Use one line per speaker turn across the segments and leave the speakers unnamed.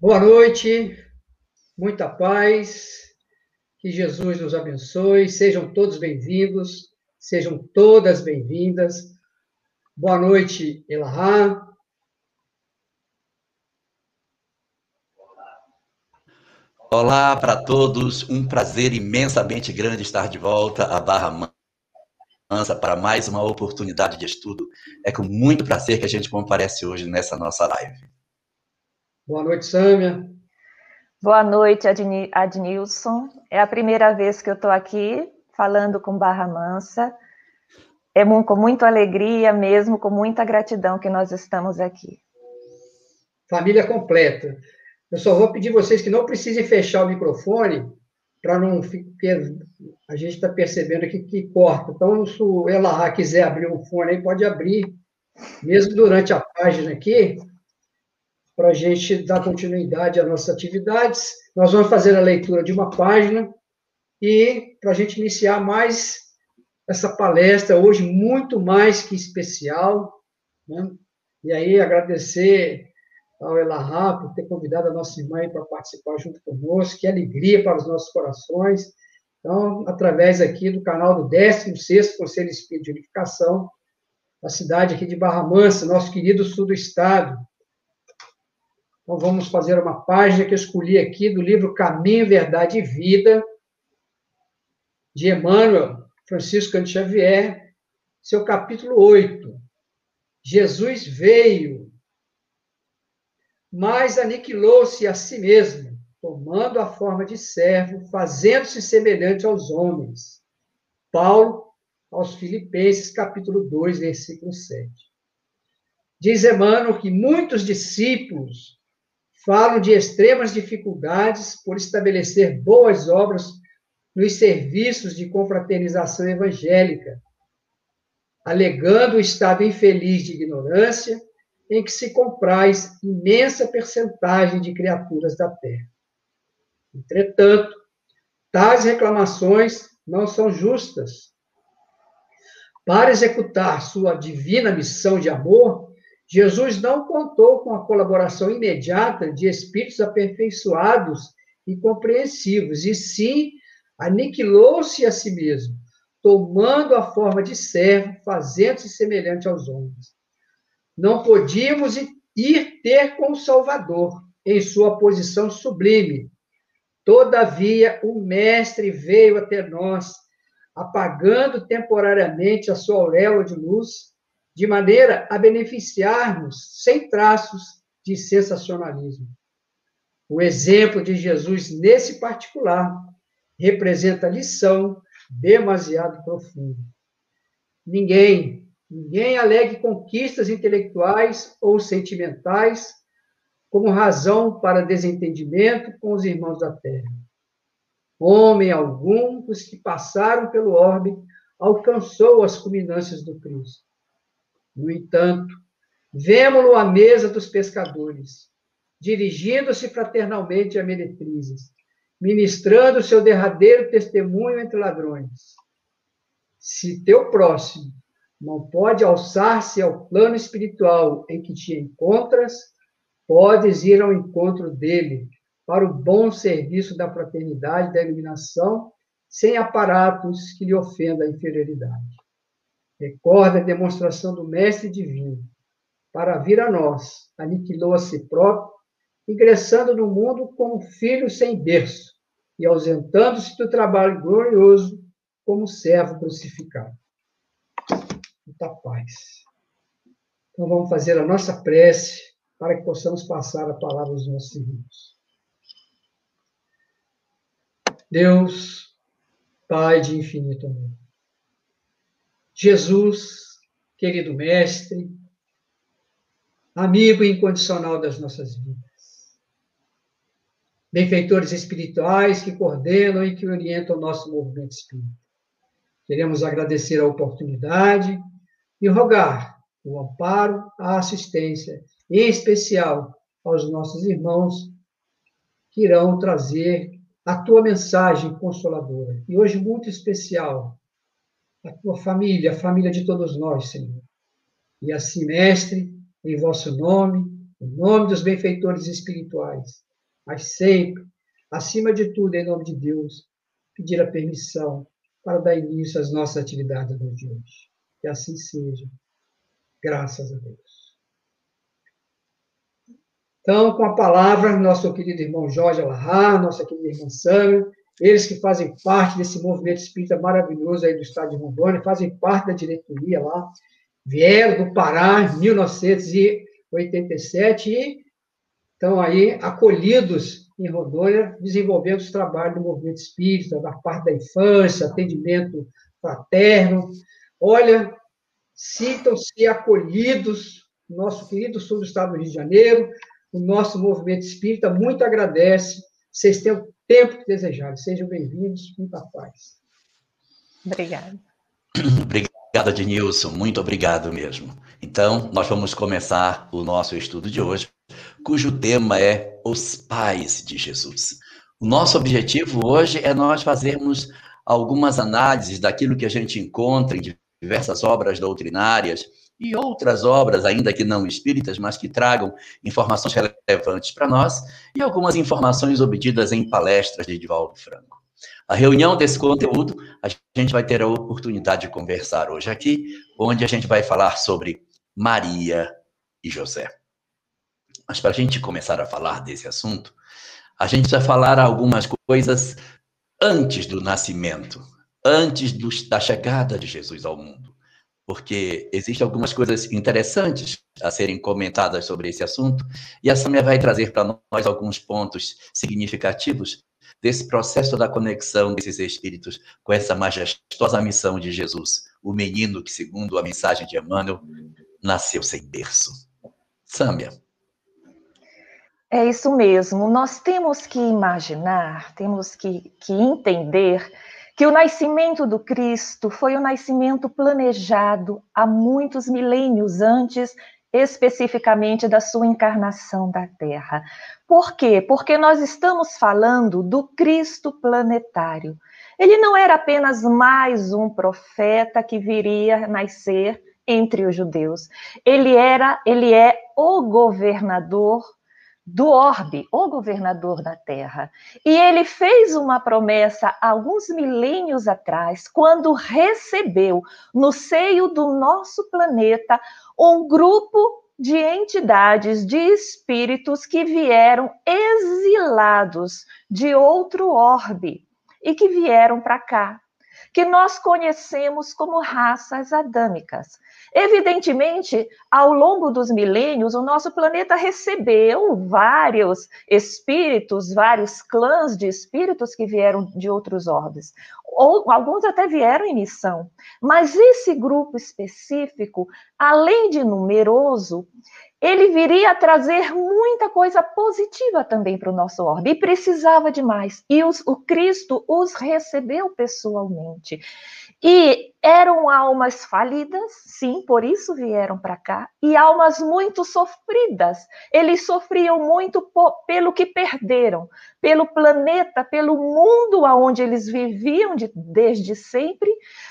Boa noite, muita paz, que Jesus nos abençoe, sejam todos bem-vindos, sejam todas bem-vindas. Boa noite, Elahá.
Olá para todos, um prazer imensamente grande estar de volta à Barra Mansa para mais uma oportunidade de estudo. É com muito prazer que a gente comparece hoje nessa nossa live.
Boa noite, Sâmia.
Boa noite, Adnilson. É a primeira vez que eu estou aqui falando com Barra Mansa. É com muita alegria mesmo, com muita gratidão que nós estamos aqui.
Família completa. Eu só vou pedir vocês que não precisem fechar o microfone para não ficar. A gente está percebendo aqui que corta. Então, se o Elahá quiser abrir o fone aí, pode abrir, mesmo durante a página aqui, para a gente dar continuidade às nossas atividades. Nós vamos fazer a leitura de uma página e para a gente iniciar mais essa palestra hoje, muito mais que especial. Né? E aí, agradecer ao Elahá por ter convidado a nossa irmã para participar junto conosco, que alegria para os nossos corações. Então, através aqui do canal do 16º Conselho Espírita de Unificação, da cidade aqui de Barra Mansa, nosso querido sul do estado, então, vamos fazer uma página que eu escolhi aqui do livro Caminho, Verdade e Vida, de Emmanuel Francisco Cante Xavier, seu capítulo 8. Jesus veio, mas aniquilou-se a si mesmo, tomando a forma de servo, fazendo-se semelhante aos homens. Paulo, aos Filipenses, capítulo 2, versículo 7. Diz Emmanuel que muitos discípulos falam de extremas dificuldades por estabelecer boas obras nos serviços de confraternização evangélica, alegando o estado infeliz de ignorância em que se compraz imensa percentagem de criaturas da terra. Entretanto, tais reclamações não são justas. Para executar sua divina missão de amor, Jesus não contou com a colaboração imediata de espíritos aperfeiçoados e compreensivos, e sim aniquilou-se a si mesmo, tomando a forma de servo, fazendo-se semelhante aos homens. Não podíamos ir ter com o Salvador em sua posição sublime. Todavia, o Mestre veio até nós, apagando temporariamente a sua auréola de luz de maneira a beneficiar-nos sem traços de sensacionalismo. O exemplo de Jesus nesse particular representa lição demasiado profunda. Ninguém, ninguém alegue conquistas intelectuais ou sentimentais como razão para desentendimento com os irmãos da terra. Homem algum dos que passaram pelo orbe alcançou as culminâncias do Cristo. No entanto, vemo-lo à mesa dos pescadores, dirigindo-se fraternalmente a meretrizes, ministrando seu derradeiro testemunho entre ladrões. Se teu próximo não pode alçar-se ao plano espiritual em que te encontras, podes ir ao encontro dele para o bom serviço da fraternidade da iluminação, sem aparatos que lhe ofendam a inferioridade. Recorda a demonstração do Mestre Divino. Para vir a nós, aniquilou a si próprio, ingressando no mundo como filho sem berço e ausentando-se do trabalho glorioso como servo crucificado. Muita paz. Então vamos fazer a nossa prece para que possamos passar a palavra aos nossos irmãos. Deus, Pai de infinito amor Jesus, querido Mestre, amigo incondicional das nossas vidas. Benfeitores espirituais que coordenam e que orientam o nosso movimento espírita. Queremos agradecer a oportunidade e rogar o amparo, a assistência, em especial aos nossos irmãos que irão trazer a tua mensagem consoladora. E hoje, muito especial, a tua família, a família de todos nós, Senhor. E assim, mestre, em vosso nome, em nome dos benfeitores espirituais, mas sempre, acima de tudo, em nome de Deus, pedir a permissão para dar início às nossas atividades no dia hoje. Que assim seja. Graças a Deus. Então, com a palavra, nosso querido irmão Jorge Alahá, nossa querida irmã Sâmia, eles que fazem parte desse movimento espírita maravilhoso aí do estado de Rondônia, fazem parte da diretoria lá, vieram do Pará em 1987 e estão aí acolhidos em Rondônia, desenvolvendo os trabalhos do movimento espírita, da parte da infância, atendimento fraterno. Olha, sintam-se acolhidos, nosso querido sul do estado do Rio de Janeiro, o nosso movimento espírita muito agradece. Vocês têm o tempo que desejarem. Sejam bem-vindos, muita paz.
Obrigada.
Obrigado, Adnilson. Muito obrigado mesmo. Então, nós vamos começar o nosso estudo de hoje, cujo tema é Os Pais de Jesus. O nosso objetivo hoje é nós fazermos algumas análises daquilo que a gente encontra em diversas obras doutrinárias e outras obras, ainda que não espíritas, mas que tragam informações relevantes para nós e algumas informações obtidas em palestras de Divaldo Franco. A reunião desse conteúdo, a gente vai ter a oportunidade de conversar hoje aqui, onde a gente vai falar sobre Maria e José. Mas para a gente começar a falar desse assunto, a gente vai falar algumas coisas antes do nascimento, antes da chegada de Jesus ao mundo porque existem algumas coisas interessantes a serem comentadas sobre esse assunto, e a Samia vai trazer para nós alguns pontos significativos desse processo da conexão desses espíritos com essa majestosa missão de Jesus, o menino que, segundo a mensagem de Emmanuel, nasceu sem berço. Sâmia.
É isso mesmo. Nós temos que imaginar, temos que, que entender que o nascimento do Cristo foi o nascimento planejado há muitos milênios antes, especificamente da sua encarnação da Terra. Por quê? Porque nós estamos falando do Cristo planetário. Ele não era apenas mais um profeta que viria nascer entre os judeus. Ele era, ele é o governador do orbe, o governador da terra. E ele fez uma promessa alguns milênios atrás, quando recebeu no seio do nosso planeta um grupo de entidades, de espíritos que vieram exilados de outro orbe e que vieram para cá, que nós conhecemos como raças adâmicas. Evidentemente, ao longo dos milênios, o nosso planeta recebeu vários espíritos, vários clãs de espíritos que vieram de outros orbes. Ou alguns até vieram em missão. Mas esse grupo específico, além de numeroso, ele viria a trazer muita coisa positiva também para o nosso orbe, e precisava de mais. E os, o Cristo os recebeu pessoalmente. E eram almas falidas, sim, por isso vieram para cá, e almas muito sofridas. Eles sofriam muito pelo que perderam, pelo planeta, pelo mundo aonde eles viviam de, desde sempre,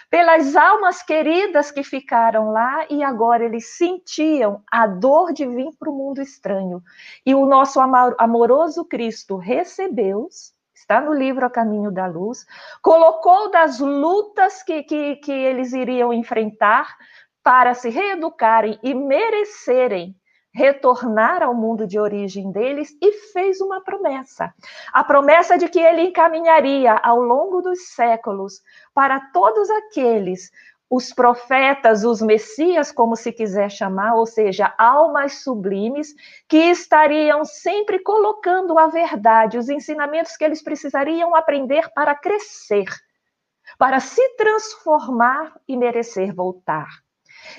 pelas almas queridas que ficaram lá e agora eles sentiam a dor de vir para o mundo estranho. E o nosso amoroso Cristo recebeu-os está no livro A Caminho da Luz, colocou das lutas que, que, que eles iriam enfrentar para se reeducarem e merecerem retornar ao mundo de origem deles e fez uma promessa. A promessa de que ele encaminharia ao longo dos séculos para todos aqueles os profetas, os messias, como se quiser chamar, ou seja, almas sublimes, que estariam sempre colocando a verdade, os ensinamentos que eles precisariam aprender para crescer, para se transformar e merecer voltar.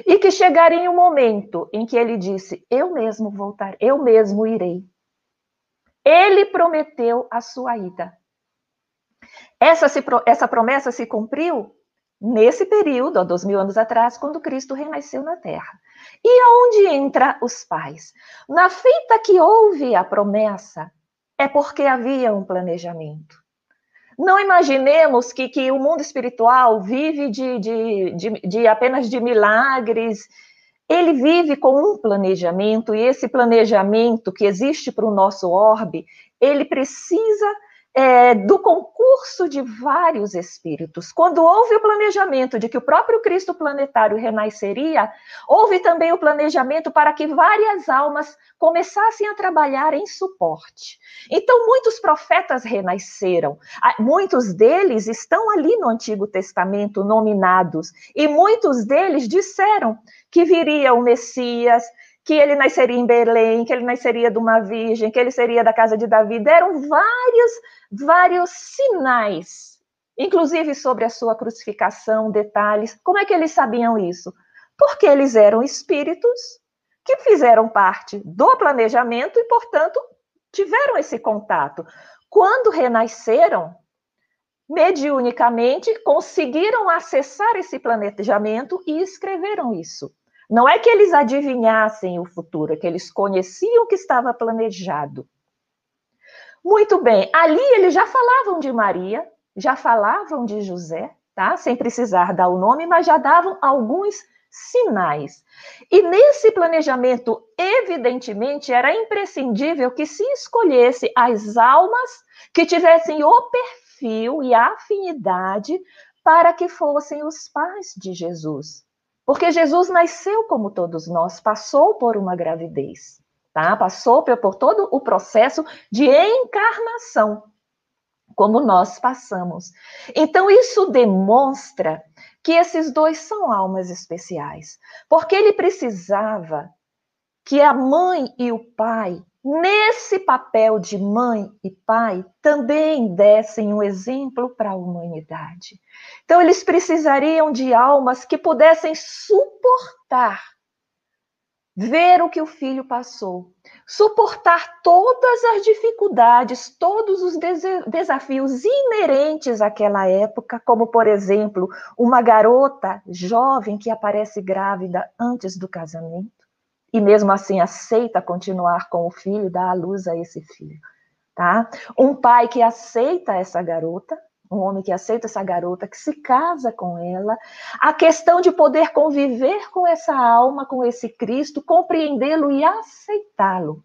E que chegaria um momento em que ele disse: Eu mesmo voltar, eu mesmo irei. Ele prometeu a sua ida. Essa, se, essa promessa se cumpriu nesse período, há dois mil anos atrás, quando Cristo renasceu na Terra. E aonde entra os pais? Na feita que houve a promessa, é porque havia um planejamento. Não imaginemos que, que o mundo espiritual vive de, de, de, de apenas de milagres, ele vive com um planejamento, e esse planejamento que existe para o nosso orbe, ele precisa é, do concurso de vários espíritos. Quando houve o planejamento de que o próprio Cristo planetário renasceria, houve também o planejamento para que várias almas começassem a trabalhar em suporte. Então, muitos profetas renasceram, muitos deles estão ali no Antigo Testamento nominados, e muitos deles disseram que viria o Messias, que ele nasceria em Belém, que ele nasceria de uma virgem, que ele seria da casa de Davi. Deram vários, vários sinais, inclusive sobre a sua crucificação, detalhes. Como é que eles sabiam isso? Porque eles eram espíritos que fizeram parte do planejamento e, portanto, tiveram esse contato. Quando renasceram, mediunicamente conseguiram acessar esse planejamento e escreveram isso. Não é que eles adivinhassem o futuro, é que eles conheciam o que estava planejado. Muito bem, ali eles já falavam de Maria, já falavam de José, tá? Sem precisar dar o nome, mas já davam alguns sinais. E nesse planejamento, evidentemente, era imprescindível que se escolhesse as almas que tivessem o perfil e a afinidade para que fossem os pais de Jesus. Porque Jesus nasceu como todos nós, passou por uma gravidez, tá? Passou por todo o processo de encarnação, como nós passamos. Então isso demonstra que esses dois são almas especiais, porque ele precisava que a mãe e o pai nesse papel de mãe e pai, também dessem um exemplo para a humanidade. Então, eles precisariam de almas que pudessem suportar ver o que o filho passou, suportar todas as dificuldades, todos os desafios inerentes àquela época, como, por exemplo, uma garota jovem que aparece grávida antes do casamento e mesmo assim aceita continuar com o filho, dá à luz a esse filho, tá? Um pai que aceita essa garota, um homem que aceita essa garota, que se casa com ela, a questão de poder conviver com essa alma, com esse Cristo, compreendê-lo e aceitá-lo.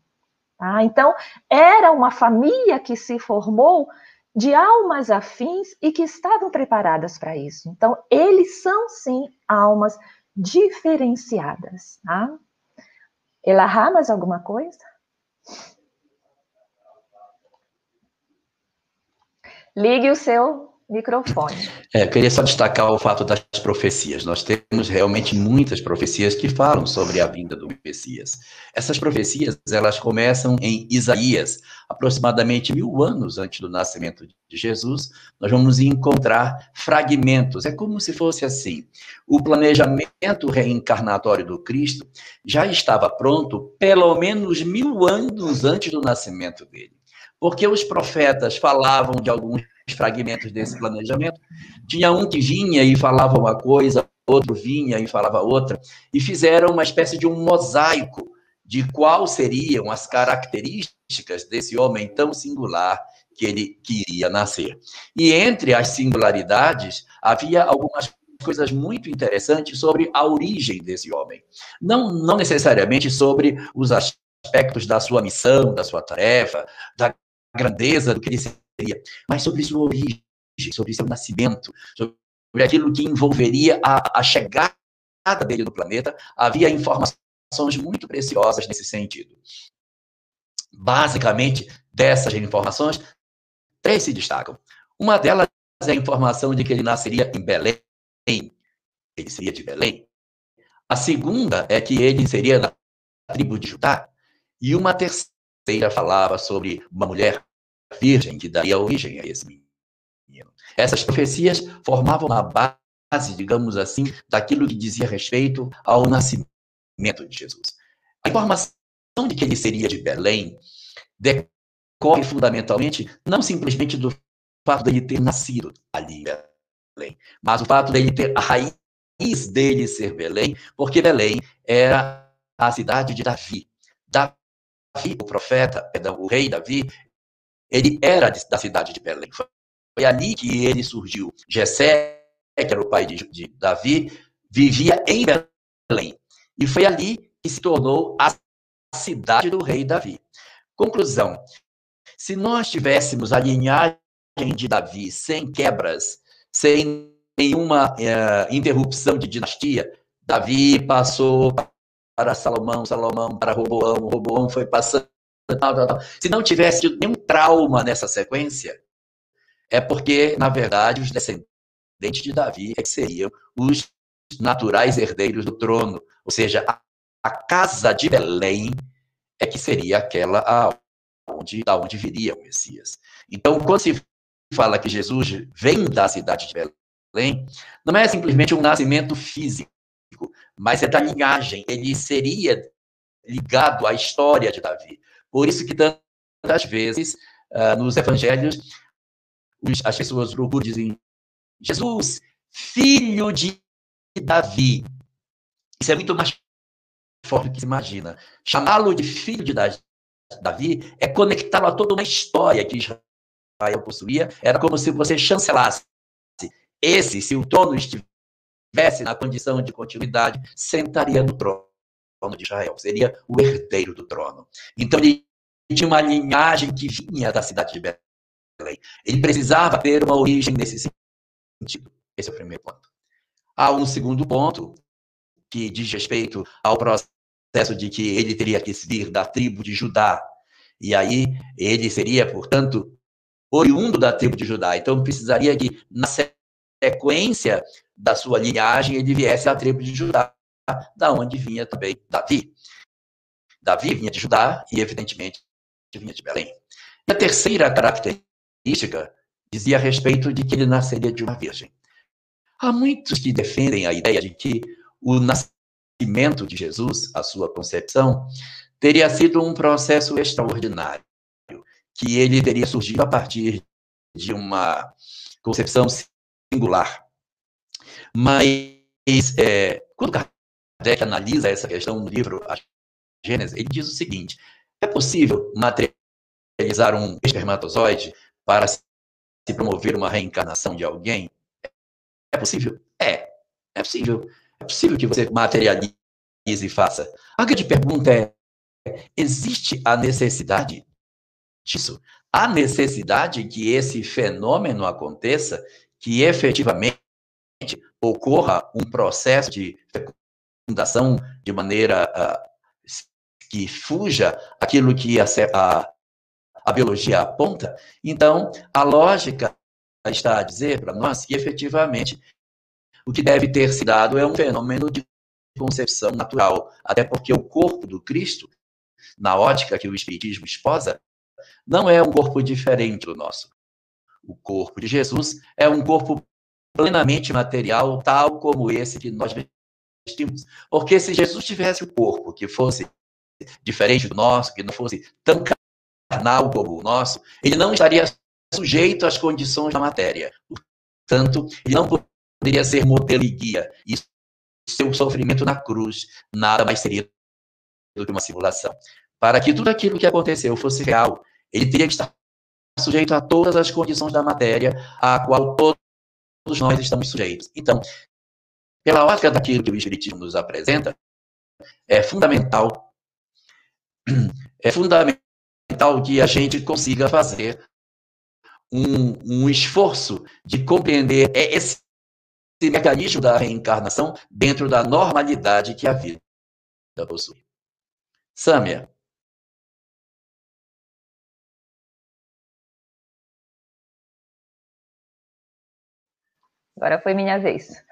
Tá? Então, era uma família que se formou de almas afins e que estavam preparadas para isso. Então, eles são, sim, almas diferenciadas. Tá? Elahá, mais alguma coisa? Ligue o seu microfone.
É, eu queria só destacar o fato das profecias. Nós temos realmente muitas profecias que falam sobre a vinda do Messias. Essas profecias, elas começam em Isaías, aproximadamente mil anos antes do nascimento de Jesus. Nós vamos encontrar fragmentos. É como se fosse assim: o planejamento reencarnatório do Cristo já estava pronto pelo menos mil anos antes do nascimento dele porque os profetas falavam de alguns fragmentos desse planejamento. Tinha um que vinha e falava uma coisa, outro vinha e falava outra, e fizeram uma espécie de um mosaico de quais seriam as características desse homem tão singular que ele queria nascer. E entre as singularidades havia algumas coisas muito interessantes sobre a origem desse homem. Não, não necessariamente sobre os aspectos da sua missão, da sua tarefa, da grandeza do que ele mas sobre sua origem, sobre seu nascimento, sobre aquilo que envolveria a, a chegada dele no planeta. Havia informações muito preciosas nesse sentido. Basicamente, dessas informações, três se destacam. Uma delas é a informação de que ele nasceria em Belém. Ele seria de Belém. A segunda é que ele seria da tribo de Judá. E uma terceira terceira falava sobre uma mulher virgem que daria origem a esse menino. Essas profecias formavam a base, digamos assim, daquilo que dizia respeito ao nascimento de Jesus. A informação de que ele seria de Belém decorre fundamentalmente não simplesmente do fato dele ter nascido ali em Belém, mas o fato dele ter a raiz dele ser Belém, porque Belém era a cidade de Davi. Davi o profeta, perdão, o rei Davi, ele era da cidade de Belém. Foi ali que ele surgiu. Jessé, que era o pai de, de Davi, vivia em Belém. E foi ali que se tornou a cidade do rei Davi. Conclusão: Se nós tivéssemos a linhagem de Davi sem quebras, sem nenhuma uh, interrupção de dinastia, Davi passou para Salomão, Salomão para Roboão, Roboão foi passando. Tal, tal, tal. Se não tivesse tido nenhum trauma nessa sequência, é porque, na verdade, os descendentes de Davi é que seriam os naturais herdeiros do trono. Ou seja, a, a casa de Belém é que seria aquela onde, da onde viria o Messias. Então, quando se fala que Jesus vem da cidade de Belém, não é simplesmente um nascimento físico, mas é da linhagem. Ele seria ligado à história de Davi. Por isso que tantas vezes uh, nos evangelhos as pessoas procuram dizem Jesus, filho de Davi. Isso é muito mais forte do que se imagina. Chamá-lo de filho de Davi é conectá-lo a toda uma história que Israel possuía. Era como se você chancelasse esse, se o trono estivesse na condição de continuidade, sentaria no trono de Israel. Seria o herdeiro do trono. Então ele tinha uma linhagem que vinha da cidade de Belém. Ele precisava ter uma origem nesse sentido. Esse é o primeiro ponto. Há um segundo ponto que diz respeito ao processo de que ele teria que vir da tribo de Judá. E aí ele seria, portanto, oriundo da tribo de Judá. Então precisaria que, na sequência da sua linhagem, ele viesse da tribo de Judá, da onde vinha também Davi. Davi vinha de Judá e, evidentemente, vinha de Belém. E a terceira característica dizia a respeito de que ele nasceria de uma virgem. Há muitos que defendem a ideia de que o nascimento de Jesus, a sua concepção, teria sido um processo extraordinário, que ele teria surgido a partir de uma concepção singular. Mas, é, quando Kardec analisa essa questão no livro A Gênesis, ele diz o seguinte: é possível materializar um espermatozoide para se promover uma reencarnação de alguém? É possível? É. É possível. É possível que você materialize e faça. A grande pergunta é: existe a necessidade disso? Há necessidade que esse fenômeno aconteça, que efetivamente ocorra um processo de fecundação de maneira uh, que fuja aquilo que a, a, a biologia aponta? Então, a lógica está a dizer para nós que efetivamente o que deve ter se dado é um fenômeno de concepção natural, até porque o corpo do Cristo, na ótica que o Espiritismo esposa, não é um corpo diferente do nosso. O corpo de Jesus é um corpo plenamente material, tal como esse que nós Porque se Jesus tivesse o corpo que fosse diferente do nosso, que não fosse tão carnal como o nosso, ele não estaria sujeito às condições da matéria. Portanto, ele não poderia ser modelo e guia. E seu sofrimento na cruz nada mais seria do que uma simulação. Para que tudo aquilo que aconteceu fosse real, ele teria que estar sujeito a todas as condições da matéria a qual todos nós estamos sujeitos. Então, pela ótica daquilo que o Espiritismo nos apresenta, é fundamental, é fundamental que a gente consiga fazer um, um esforço de compreender esse mecanismo da reencarnação dentro da normalidade que a vida possui. Sâmia.
Agora foi minha vez.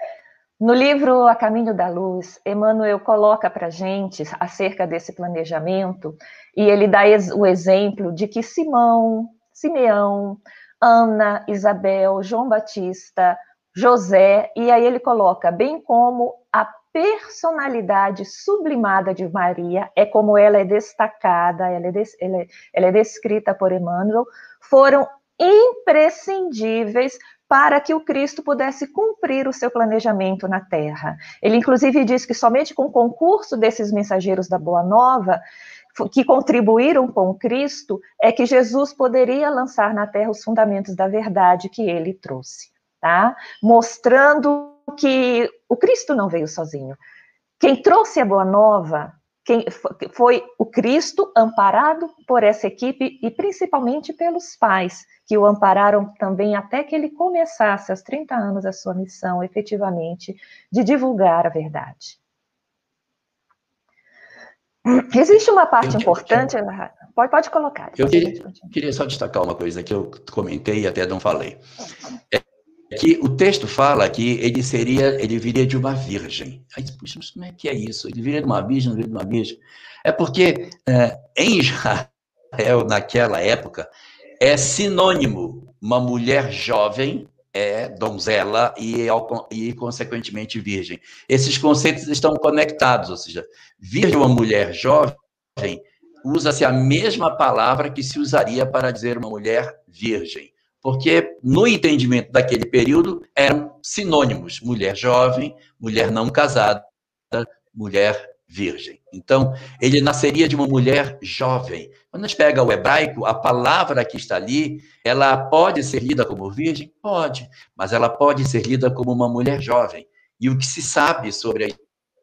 No livro A Caminho da Luz, Emmanuel coloca para gente acerca desse planejamento e ele dá o exemplo de que Simão, Simeão, Ana, Isabel, João Batista, José, e aí ele coloca, bem como a personalidade sublimada de Maria, é como ela é destacada, ela é, des, ela é, ela é descrita por Emmanuel, foram imprescindíveis para que o Cristo pudesse cumprir o seu planejamento na Terra. Ele, inclusive, diz que somente com o concurso desses mensageiros da Boa Nova que contribuíram com Cristo, é que Jesus poderia lançar na terra os fundamentos da verdade que ele trouxe, tá? Mostrando que o Cristo não veio sozinho. Quem trouxe a boa nova quem foi o Cristo amparado por essa equipe e principalmente pelos pais, que o ampararam também até que ele começasse aos 30 anos a sua missão, efetivamente, de divulgar a verdade. Existe uma parte eu, importante, eu, pode, pode colocar.
Eu queria, queria, só destacar uma coisa que eu comentei e até não falei. É, que o texto fala que ele seria, ele viria de uma virgem. Aí, puxa, mas como é que é isso? Ele viria de uma virgem, não viria de uma virgem? É porque é, em Israel, naquela época, é sinônimo uma mulher jovem é donzela e, e, consequentemente, virgem. Esses conceitos estão conectados, ou seja, virgem uma mulher jovem, usa-se a mesma palavra que se usaria para dizer uma mulher virgem porque no entendimento daquele período eram sinônimos: mulher jovem, mulher não casada, mulher virgem. Então, ele nasceria de uma mulher jovem. Quando a gente pega o hebraico, a palavra que está ali, ela pode ser lida como virgem? Pode, mas ela pode ser lida como uma mulher jovem. E o que se sabe sobre a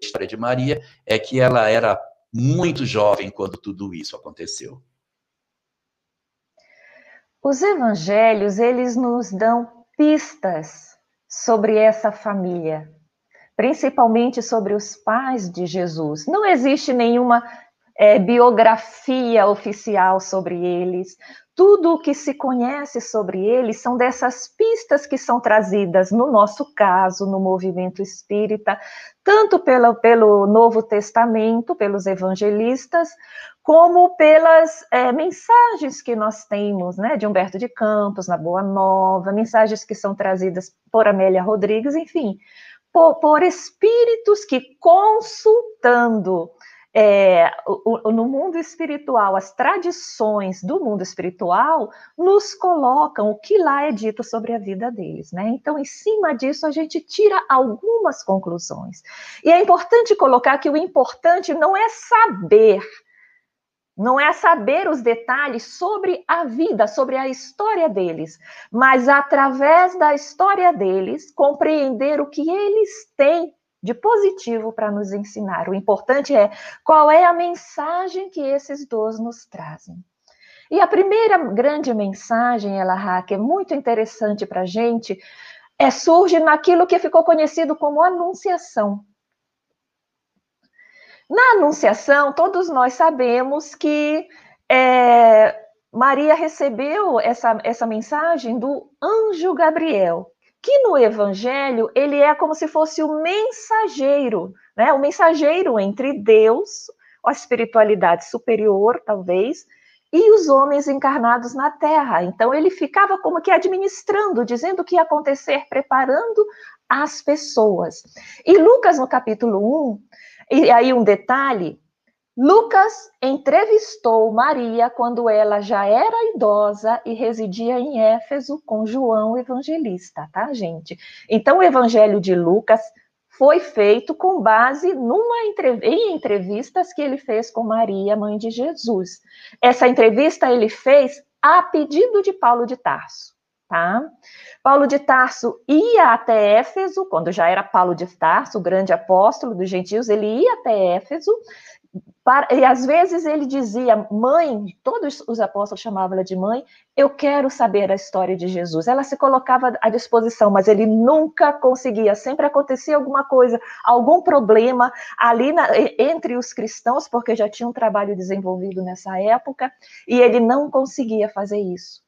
história de Maria é que ela era muito jovem quando tudo isso aconteceu.
Os evangelhos, eles nos dão pistas sobre essa família, principalmente sobre os pais de Jesus. Não existe nenhuma é, biografia oficial sobre eles. Tudo o que se conhece sobre eles são dessas pistas que são trazidas, no nosso caso, no movimento espírita, tanto pelo, pelo Novo Testamento, pelos evangelistas, como pelas é, mensagens que nós temos, né, de Humberto de Campos, na Boa Nova, mensagens que são trazidas por Amélia Rodrigues, enfim, por, espíritos que, consultando é, no mundo espiritual, as tradições do mundo espiritual nos colocam o que lá é dito sobre a vida deles, né? Então, em cima disso, a gente tira algumas conclusões. E é importante colocar que o importante não é saber não é saber os detalhes sobre a vida, sobre a história deles, mas através da história deles, compreender o que eles têm de positivo para nos ensinar. O importante é qual é a mensagem que esses dois nos trazem. E a primeira grande mensagem, ela, que é muito interessante para a gente, é, surge naquilo que ficou conhecido como anunciação. Na Anunciação, todos nós sabemos que é, Maria recebeu essa, essa mensagem do anjo Gabriel, que no Evangelho ele é como se fosse o mensageiro, né? O mensageiro entre Deus, a espiritualidade superior, talvez, e os homens encarnados na Terra. Então ele ficava como que administrando, dizendo o que ia acontecer, preparando as pessoas. E Lucas, no capítulo 1, e aí um detalhe, Lucas entrevistou Maria quando ela já era idosa e residia em Éfeso com João Evangelista, tá, gente? Então o Evangelho de Lucas foi feito com base numa em entrevistas que ele fez com Maria, mãe de Jesus. Essa entrevista ele fez a pedido de Paulo de Tarso tá? Paulo de Tarso ia até Éfeso, quando já era Paulo de Tarso, o grande apóstolo dos gentios, ele ia até Éfeso, para, e às vezes ele dizia, mãe, todos os apóstolos chamavam ela de mãe, eu quero saber a história de Jesus. Ela se colocava à disposição, mas ele nunca conseguia, sempre acontecia alguma coisa, algum problema ali na, entre os cristãos, porque já tinha um trabalho desenvolvido nessa época, e ele não conseguia fazer isso.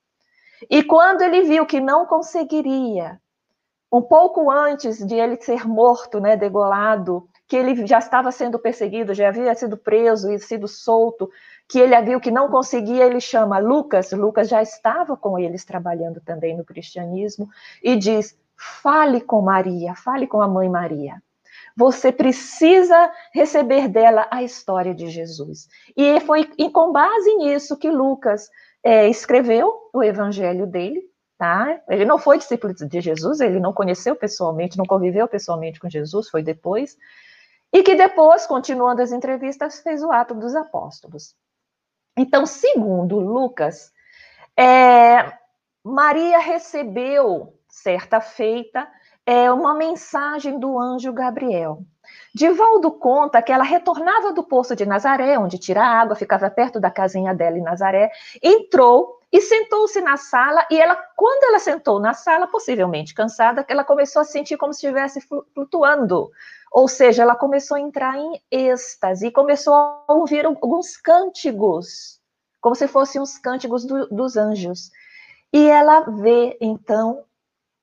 E quando ele viu que não conseguiria, um pouco antes de ele ser morto, né, degolado, que ele já estava sendo perseguido, já havia sido preso e sido solto, que ele viu que não conseguia, ele chama Lucas, Lucas já estava com eles trabalhando também no cristianismo, e diz: fale com Maria, fale com a mãe Maria. Você precisa receber dela a história de Jesus. E foi com base nisso que Lucas é, escreveu o evangelho dele, tá? Ele não foi discípulo de Jesus, ele não conheceu pessoalmente, não conviveu pessoalmente com Jesus, foi depois. E que depois, continuando as entrevistas, fez o ato dos apóstolos. Então, segundo Lucas, é, Maria recebeu, certa feita, é uma mensagem do anjo Gabriel. Divaldo conta que ela retornava do poço de Nazaré, onde tira água, ficava perto da casinha dela em Nazaré, entrou e sentou-se na sala, e ela, quando ela sentou na sala, possivelmente cansada, ela começou a sentir como se estivesse flutuando. Ou seja, ela começou a entrar em êxtase e começou a ouvir alguns cânticos, como se fossem os cânticos do, dos anjos. E ela vê, então,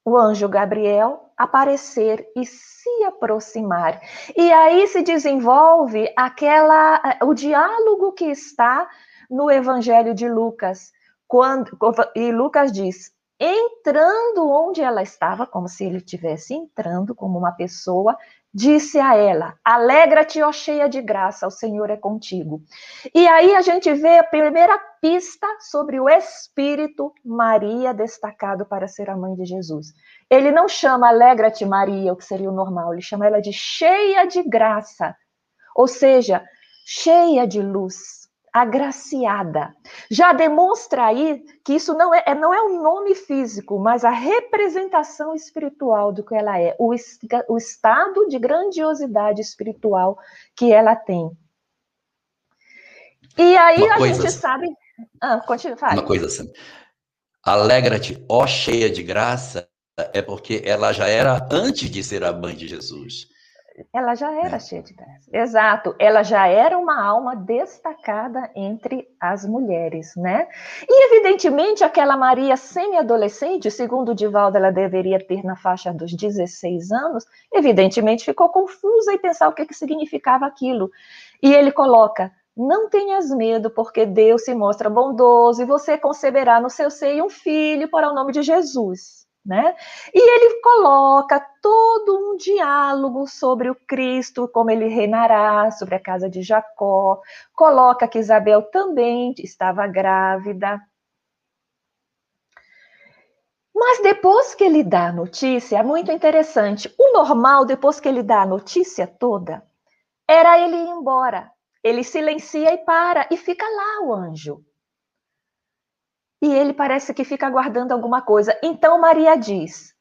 o anjo Gabriel aparecer e se aproximar. E aí se desenvolve aquela o diálogo que está no Evangelho de Lucas, quando e Lucas diz: entrando onde ela estava, como se ele estivesse entrando como uma pessoa, disse a ela: Alegra-te, ó cheia de graça, o Senhor é contigo. E aí a gente vê a primeira pista sobre o Espírito Maria destacado para ser a mãe de Jesus. Ele não chama Alegra-te, Maria, o que seria o normal, ele chama ela de cheia de graça, ou seja, cheia de luz agraciada. Já demonstra aí que isso não é, não é um nome físico, mas a representação espiritual do que ela é, o, o estado de grandiosidade espiritual que ela tem. E aí Uma a gente assim. sabe. Ah, continua, fala.
Uma coisa assim. Alegra-te, ó cheia de graça, é porque ela já era antes de ser a mãe de Jesus.
Ela já era é. cheia de graça. Exato. Ela já era uma alma destacada entre as mulheres, né? E, evidentemente, aquela Maria semi-adolescente, segundo o Divaldo, ela deveria ter na faixa dos 16 anos, evidentemente ficou confusa e pensar o que, que significava aquilo. E ele coloca: não tenhas medo, porque Deus se mostra bondoso e você conceberá no seu seio um filho para o nome de Jesus né? E ele coloca todo um diálogo sobre o Cristo, como ele reinará, sobre a casa de Jacó, coloca que Isabel também estava grávida. Mas depois que ele dá a notícia, é muito interessante. O normal, depois que ele dá a notícia toda, era ele ir embora. Ele silencia e para, e fica lá o anjo e ele parece que fica aguardando alguma coisa. Então Maria diz: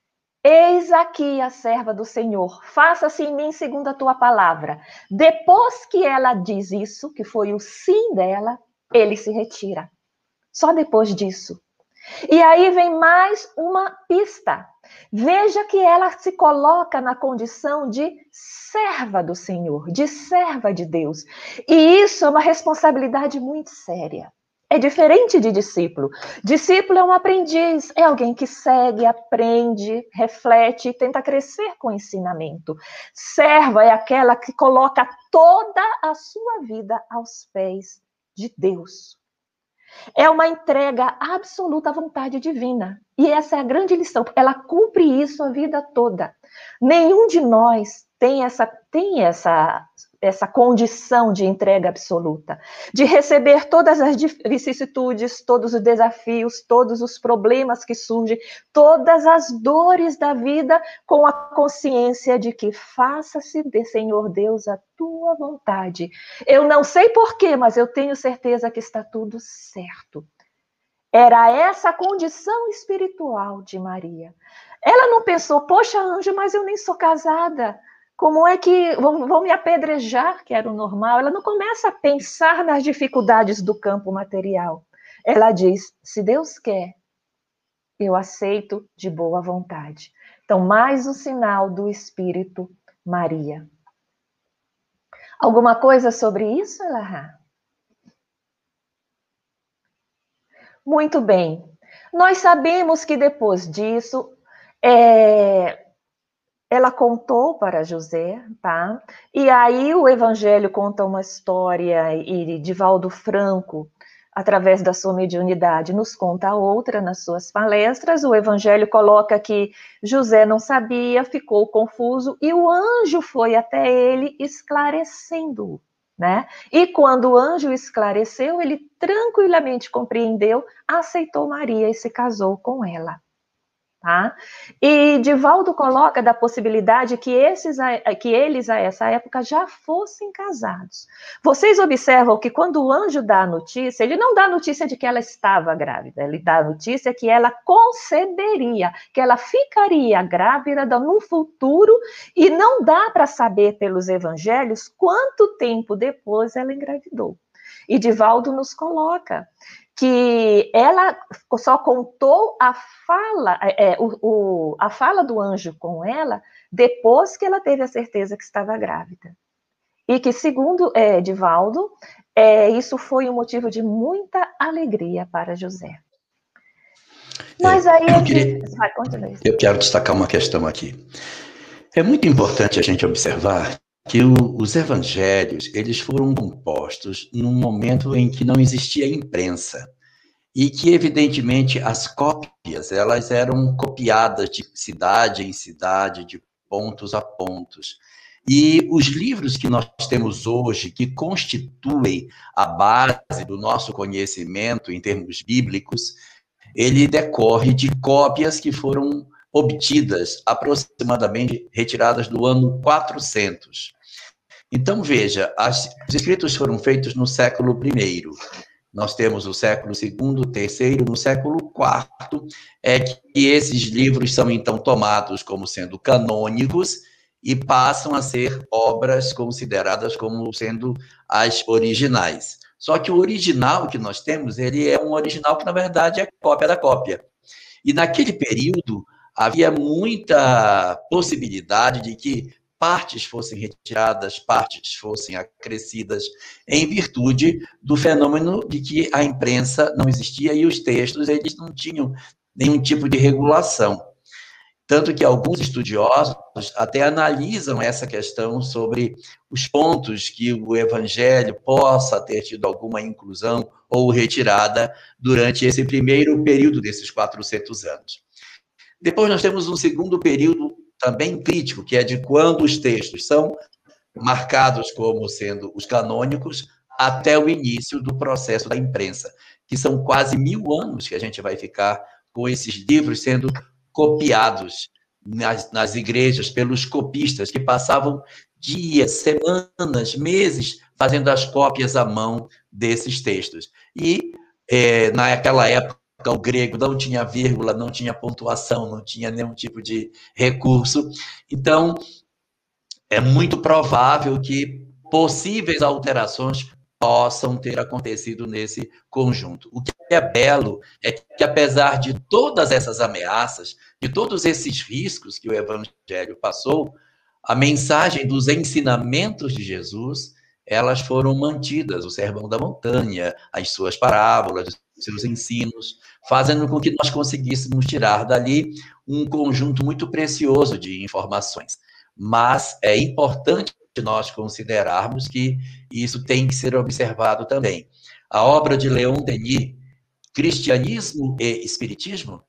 Eis aqui a serva do Senhor, faça-se em mim segundo a tua palavra. Depois que ela diz isso, que foi o sim dela, ele se retira. Só depois disso. E aí vem mais uma pista. Veja que ela se coloca na condição de serva do Senhor, de serva de Deus. E isso é uma responsabilidade muito séria. É diferente de discípulo. Discípulo é um aprendiz, é alguém que segue, aprende, reflete e tenta crescer com o ensinamento. Serva é aquela que coloca toda a sua vida aos pés de Deus. É uma entrega absoluta à vontade divina. E essa é a grande lição. Ela cumpre isso a vida toda. Nenhum de nós tem essa, tem essa essa condição de entrega absoluta, de receber todas as vicissitudes, todos os desafios, todos os problemas que surgem, todas as dores da vida, com a consciência de que faça-se de Senhor Deus a tua vontade. Eu não sei porquê, mas eu tenho certeza que está tudo certo. Era essa a condição espiritual de Maria. Ela não pensou, poxa, anjo, mas eu nem sou casada. Como é que vão, vão me apedrejar, que era o normal? Ela não começa a pensar nas dificuldades do campo material. Ela diz: se Deus quer, eu aceito de boa vontade. Então, mais um sinal do Espírito Maria. Alguma coisa sobre isso, Elahá? Muito bem. Nós sabemos que depois disso, é, ela contou para José, tá? E aí o Evangelho conta uma história e Divaldo Franco, através da sua mediunidade, nos conta outra nas suas palestras. O Evangelho coloca que José não sabia, ficou confuso e o anjo foi até ele esclarecendo-o. Né? E quando o anjo esclareceu, ele tranquilamente compreendeu, aceitou Maria e se casou com ela. Tá? E Divaldo coloca da possibilidade que, esses, que eles, a essa época, já fossem casados. Vocês observam que quando o anjo dá a notícia, ele não dá a notícia de que ela estava grávida, ele dá a notícia que ela conceberia, que ela ficaria grávida no futuro, e não dá para saber pelos evangelhos quanto tempo depois ela engravidou. E Divaldo nos coloca que ela só contou a fala, é, é, o, o, a fala do anjo com ela depois que ela teve a certeza que estava grávida. E que, segundo é, Divaldo, é, isso foi um motivo de muita alegria para José.
Mas aí. Eu, queria, eu quero destacar uma questão aqui. É muito importante a gente observar que o, os evangelhos eles foram compostos num momento em que não existia imprensa e que evidentemente as cópias elas eram copiadas de cidade em cidade, de pontos a pontos. E os livros que nós temos hoje, que constituem a base do nosso conhecimento em termos bíblicos, ele decorre de cópias que foram obtidas aproximadamente retiradas do ano 400. Então, veja, as, os escritos foram feitos no século I. Nós temos o século II, terceiro, no século IV, é que esses livros são então tomados como sendo canônicos e passam a ser obras consideradas como sendo as originais. Só que o original que nós temos, ele é um original que, na verdade, é cópia da cópia. E naquele período, havia muita possibilidade de que partes fossem retiradas, partes fossem acrescidas, em virtude do fenômeno de que a imprensa não existia e os textos eles não tinham nenhum tipo de regulação. Tanto que alguns estudiosos até analisam essa questão sobre os pontos que o evangelho possa ter tido alguma inclusão ou retirada durante esse primeiro período desses 400 anos. Depois nós temos um segundo período também crítico, que é de quando os textos são marcados como sendo os canônicos até o início do processo da imprensa, que são quase mil anos que a gente vai ficar com esses livros sendo copiados nas, nas igrejas pelos copistas, que passavam dias, semanas, meses fazendo as cópias à mão desses textos. E é, naquela época, o grego não tinha vírgula, não tinha pontuação, não tinha nenhum tipo de recurso. Então, é muito provável que possíveis alterações possam ter acontecido nesse conjunto. O que é belo é que, apesar de todas essas ameaças, de todos esses riscos que o Evangelho passou, a mensagem dos ensinamentos de Jesus, elas foram mantidas, o Sermão da Montanha, as suas parábolas, seus ensinos, fazendo com que nós conseguíssemos tirar dali um conjunto muito precioso de informações. Mas é importante nós considerarmos que isso tem que ser observado também. A obra de Leon Denis, Cristianismo e Espiritismo,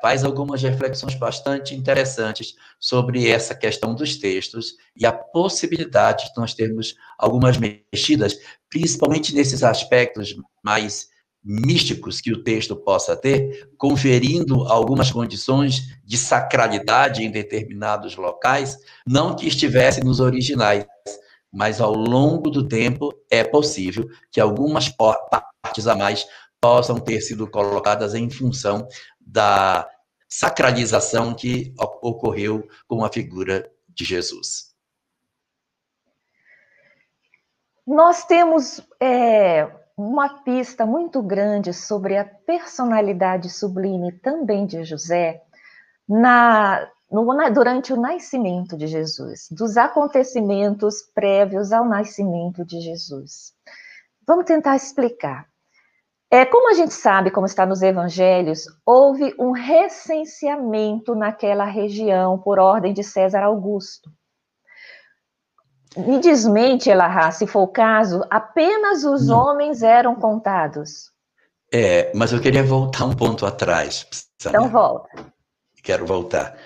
faz algumas reflexões bastante interessantes sobre essa questão dos textos e a possibilidade de nós termos algumas mexidas, principalmente nesses aspectos mais místicos que o texto possa ter, conferindo algumas condições de sacralidade em determinados locais, não que estivessem nos originais, mas ao longo do tempo é possível que algumas partes a mais possam ter sido colocadas em função da sacralização que ocorreu com a figura de Jesus.
Nós temos é, uma pista muito grande sobre a personalidade sublime também de José na, no, na, durante o nascimento de Jesus, dos acontecimentos prévios ao nascimento de Jesus. Vamos tentar explicar. É, como a gente sabe, como está nos evangelhos, houve um recenseamento naquela região por ordem de César Augusto. Me desmente, Elahá, se for o caso, apenas os Não. homens eram contados.
É, mas eu queria voltar um ponto atrás.
Então volta.
Quero voltar.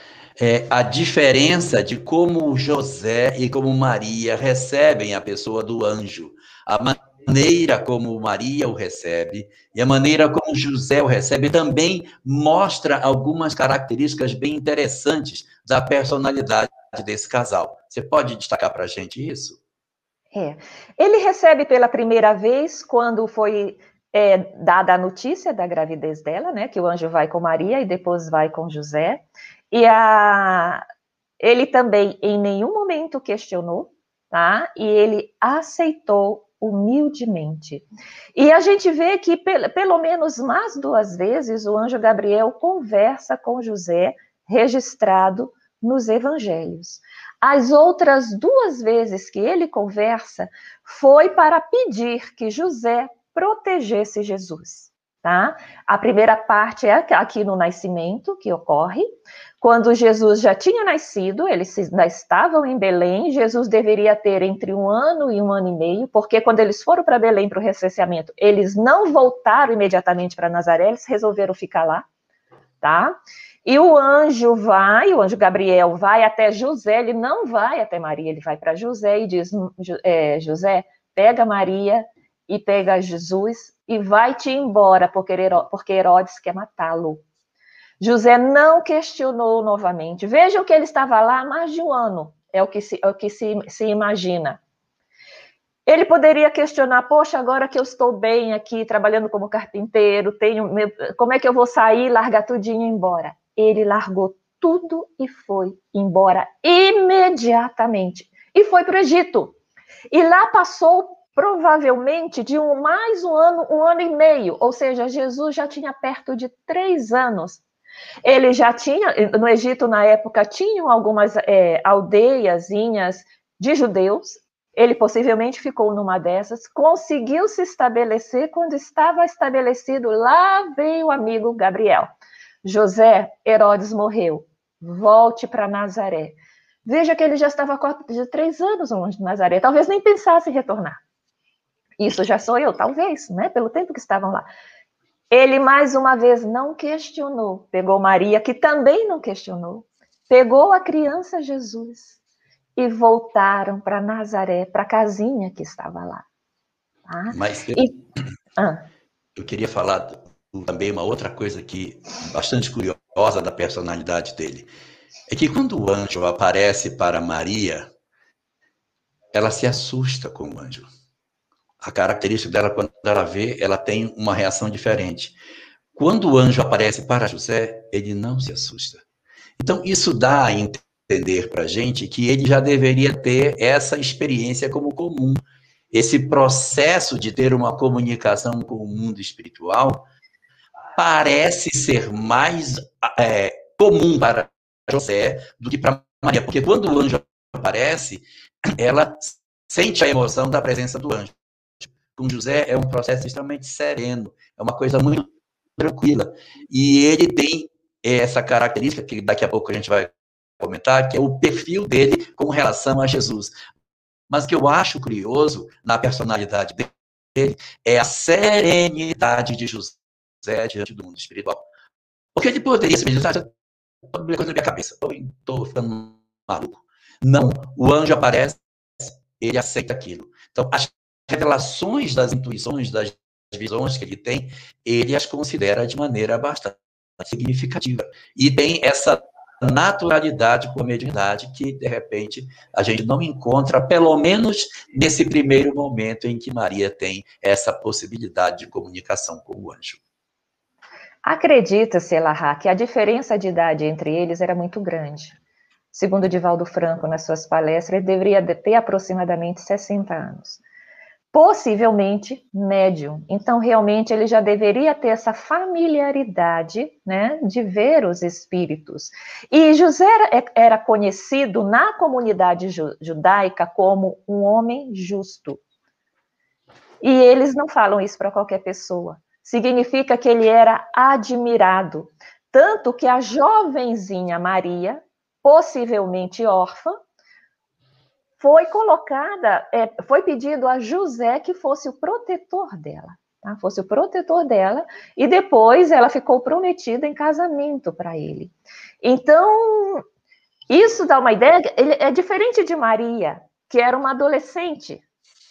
É, a diferença de como José e como Maria recebem a pessoa do anjo, a maneira como Maria o recebe e a maneira como José o recebe também mostra algumas características bem interessantes da personalidade desse casal. Você pode destacar para a gente isso?
É. Ele recebe pela primeira vez quando foi é, dada a notícia da gravidez dela, né? Que o anjo vai com Maria e depois vai com José. E a, ele também em nenhum momento questionou, tá? E ele aceitou humildemente. E a gente vê que pelo menos mais duas vezes o anjo Gabriel conversa com José, registrado nos evangelhos. As outras duas vezes que ele conversa foi para pedir que José protegesse Jesus. Tá? A primeira parte é aqui no nascimento que ocorre, quando Jesus já tinha nascido, eles ainda estavam em Belém, Jesus deveria ter entre um ano e um ano e meio, porque quando eles foram para Belém para o recenseamento, eles não voltaram imediatamente para Nazaré, eles resolveram ficar lá, tá? E o anjo vai, o anjo Gabriel vai até José, ele não vai até Maria, ele vai para José e diz: é, José, pega Maria e pega Jesus e vai-te embora, porque Herodes quer matá-lo. José não questionou novamente. Vejam que ele estava lá mais de um ano, é o que se, é o que se, se imagina. Ele poderia questionar, poxa, agora que eu estou bem aqui, trabalhando como carpinteiro, tenho, como é que eu vou sair, largar tudinho e ir embora? Ele largou tudo e foi embora imediatamente. E foi para o Egito. E lá passou provavelmente de um, mais um ano, um ano e meio, ou seja, Jesus já tinha perto de três anos ele já tinha, no Egito, na época, tinham algumas é, aldeiazinhas de judeus. Ele possivelmente ficou numa dessas, conseguiu se estabelecer. Quando estava estabelecido, lá veio o amigo Gabriel. José, Herodes morreu. Volte para Nazaré. Veja que ele já estava de três anos longe de Nazaré. Talvez nem pensasse em retornar. Isso já sou eu, talvez, né? Pelo tempo que estavam lá. Ele mais uma vez não questionou. Pegou Maria, que também não questionou. Pegou a criança Jesus e voltaram para Nazaré, para a casinha que estava lá.
Tá? Mas eu, e... ah. eu queria falar também uma outra coisa que bastante curiosa da personalidade dele. É que quando o anjo aparece para Maria, ela se assusta com o anjo a característica dela, quando ela vê, ela tem uma reação diferente. Quando o anjo aparece para José, ele não se assusta. Então, isso dá a entender para a gente que ele já deveria ter essa experiência como comum. Esse processo de ter uma comunicação com o mundo espiritual parece ser mais é, comum para José do que para Maria, porque quando o anjo aparece, ela sente a emoção da presença do anjo com José é um processo extremamente sereno, é uma coisa muito tranquila. E ele tem essa característica, que daqui a pouco a gente vai comentar, que é o perfil dele com relação a Jesus. Mas o que eu acho curioso na personalidade dele é a serenidade de José diante do mundo espiritual. Porque ele poderia se meditar, coisa na minha cabeça, estou ficando maluco. Não, o anjo aparece, ele aceita aquilo. Então, acho revelações das intuições, das visões que ele tem, ele as considera de maneira bastante significativa. E tem essa naturalidade com a mediunidade que, de repente, a gente não encontra, pelo menos nesse primeiro momento em que Maria tem essa possibilidade de comunicação com o anjo.
Acredita-se, Elahá, que a diferença de idade entre eles era muito grande. Segundo Divaldo Franco, nas suas palestras, ele deveria ter aproximadamente 60 anos possivelmente médium. Então, realmente, ele já deveria ter essa familiaridade, né, de ver os espíritos. E José era conhecido na comunidade judaica como um homem justo. E eles não falam isso para qualquer pessoa. Significa que ele era admirado. Tanto que a jovenzinha Maria, possivelmente órfã, foi colocada, é, foi pedido a José que fosse o protetor dela, tá? fosse o protetor dela, e depois ela ficou prometida em casamento para ele. Então, isso dá uma ideia, ele é diferente de Maria, que era uma adolescente,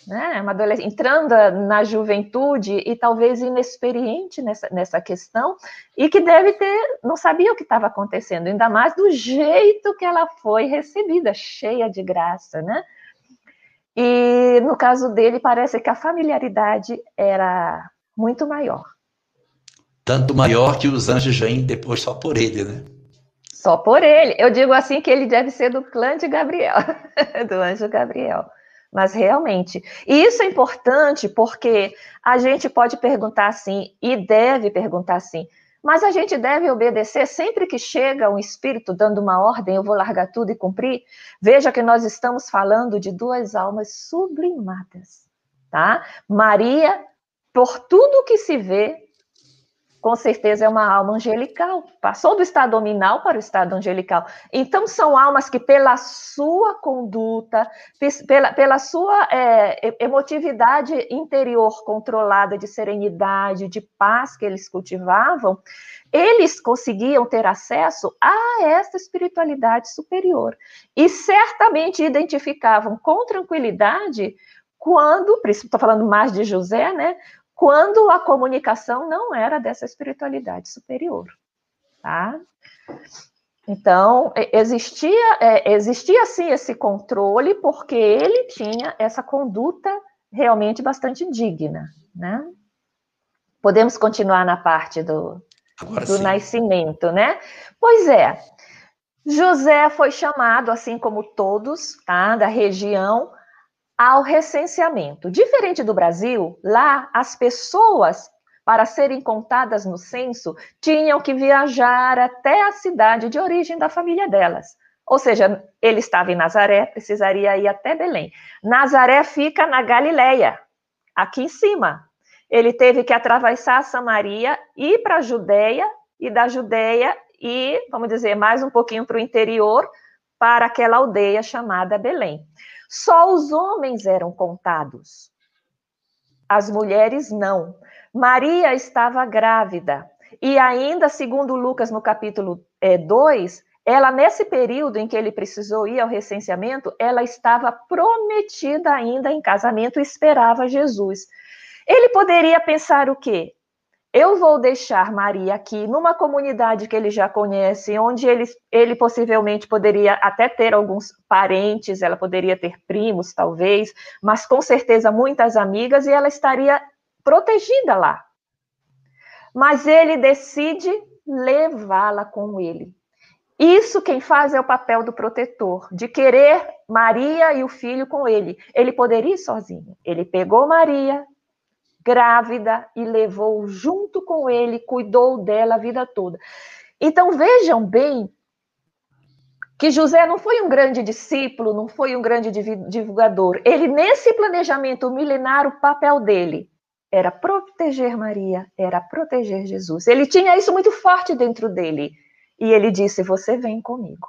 né? Uma adolescente entrando na juventude e talvez inexperiente nessa, nessa questão e que deve ter, não sabia o que estava acontecendo, ainda mais do jeito que ela foi recebida, cheia de graça, né? E no caso dele, parece que a familiaridade era muito maior.
Tanto maior que os anjos vêm depois só por ele, né?
Só por ele. Eu digo assim que ele deve ser do clã de Gabriel, do anjo Gabriel. Mas realmente, e isso é importante porque a gente pode perguntar assim, e deve perguntar assim, mas a gente deve obedecer sempre que chega um espírito dando uma ordem, eu vou largar tudo e cumprir. Veja que nós estamos falando de duas almas sublimadas, tá? Maria, por tudo que se vê, com certeza é uma alma angelical. Passou do estado nominal para o estado angelical. Então, são almas que, pela sua conduta, pela, pela sua é, emotividade interior controlada, de serenidade, de paz que eles cultivavam, eles conseguiam ter acesso a essa espiritualidade superior. E certamente identificavam com tranquilidade quando, estou falando mais de José, né? Quando a comunicação não era dessa espiritualidade superior, tá? Então, existia, é, existia sim esse controle, porque ele tinha essa conduta realmente bastante digna, né? Podemos continuar na parte do, do nascimento, né? Pois é, José foi chamado, assim como todos, tá, da região, ao recenseamento. Diferente do Brasil, lá as pessoas, para serem contadas no censo, tinham que viajar até a cidade de origem da família delas. Ou seja, ele estava em Nazaré, precisaria ir até Belém. Nazaré fica na Galileia, aqui em cima. Ele teve que atravessar Samaria, ir para a Judéia, e da Judéia ir, vamos dizer, mais um pouquinho para o interior, para aquela aldeia chamada Belém. Só os homens eram contados. As mulheres não. Maria estava grávida. E ainda, segundo Lucas, no capítulo 2, é, ela, nesse período em que ele precisou ir ao recenseamento, ela estava prometida ainda em casamento e esperava Jesus. Ele poderia pensar o quê? Eu vou deixar Maria aqui numa comunidade que ele já conhece, onde ele, ele possivelmente poderia até ter alguns parentes, ela poderia ter primos, talvez, mas com certeza muitas amigas, e ela estaria protegida lá. Mas ele decide levá-la com ele. Isso quem faz é o papel do protetor, de querer Maria e o filho com ele. Ele poderia ir sozinho. Ele pegou Maria, grávida e levou junto com ele, cuidou dela a vida toda. Então vejam bem que José não foi um grande discípulo, não foi um grande divulgador. Ele, nesse planejamento milenar, o papel dele era proteger Maria, era proteger Jesus. Ele tinha isso muito forte dentro dele. E ele disse: Você vem comigo.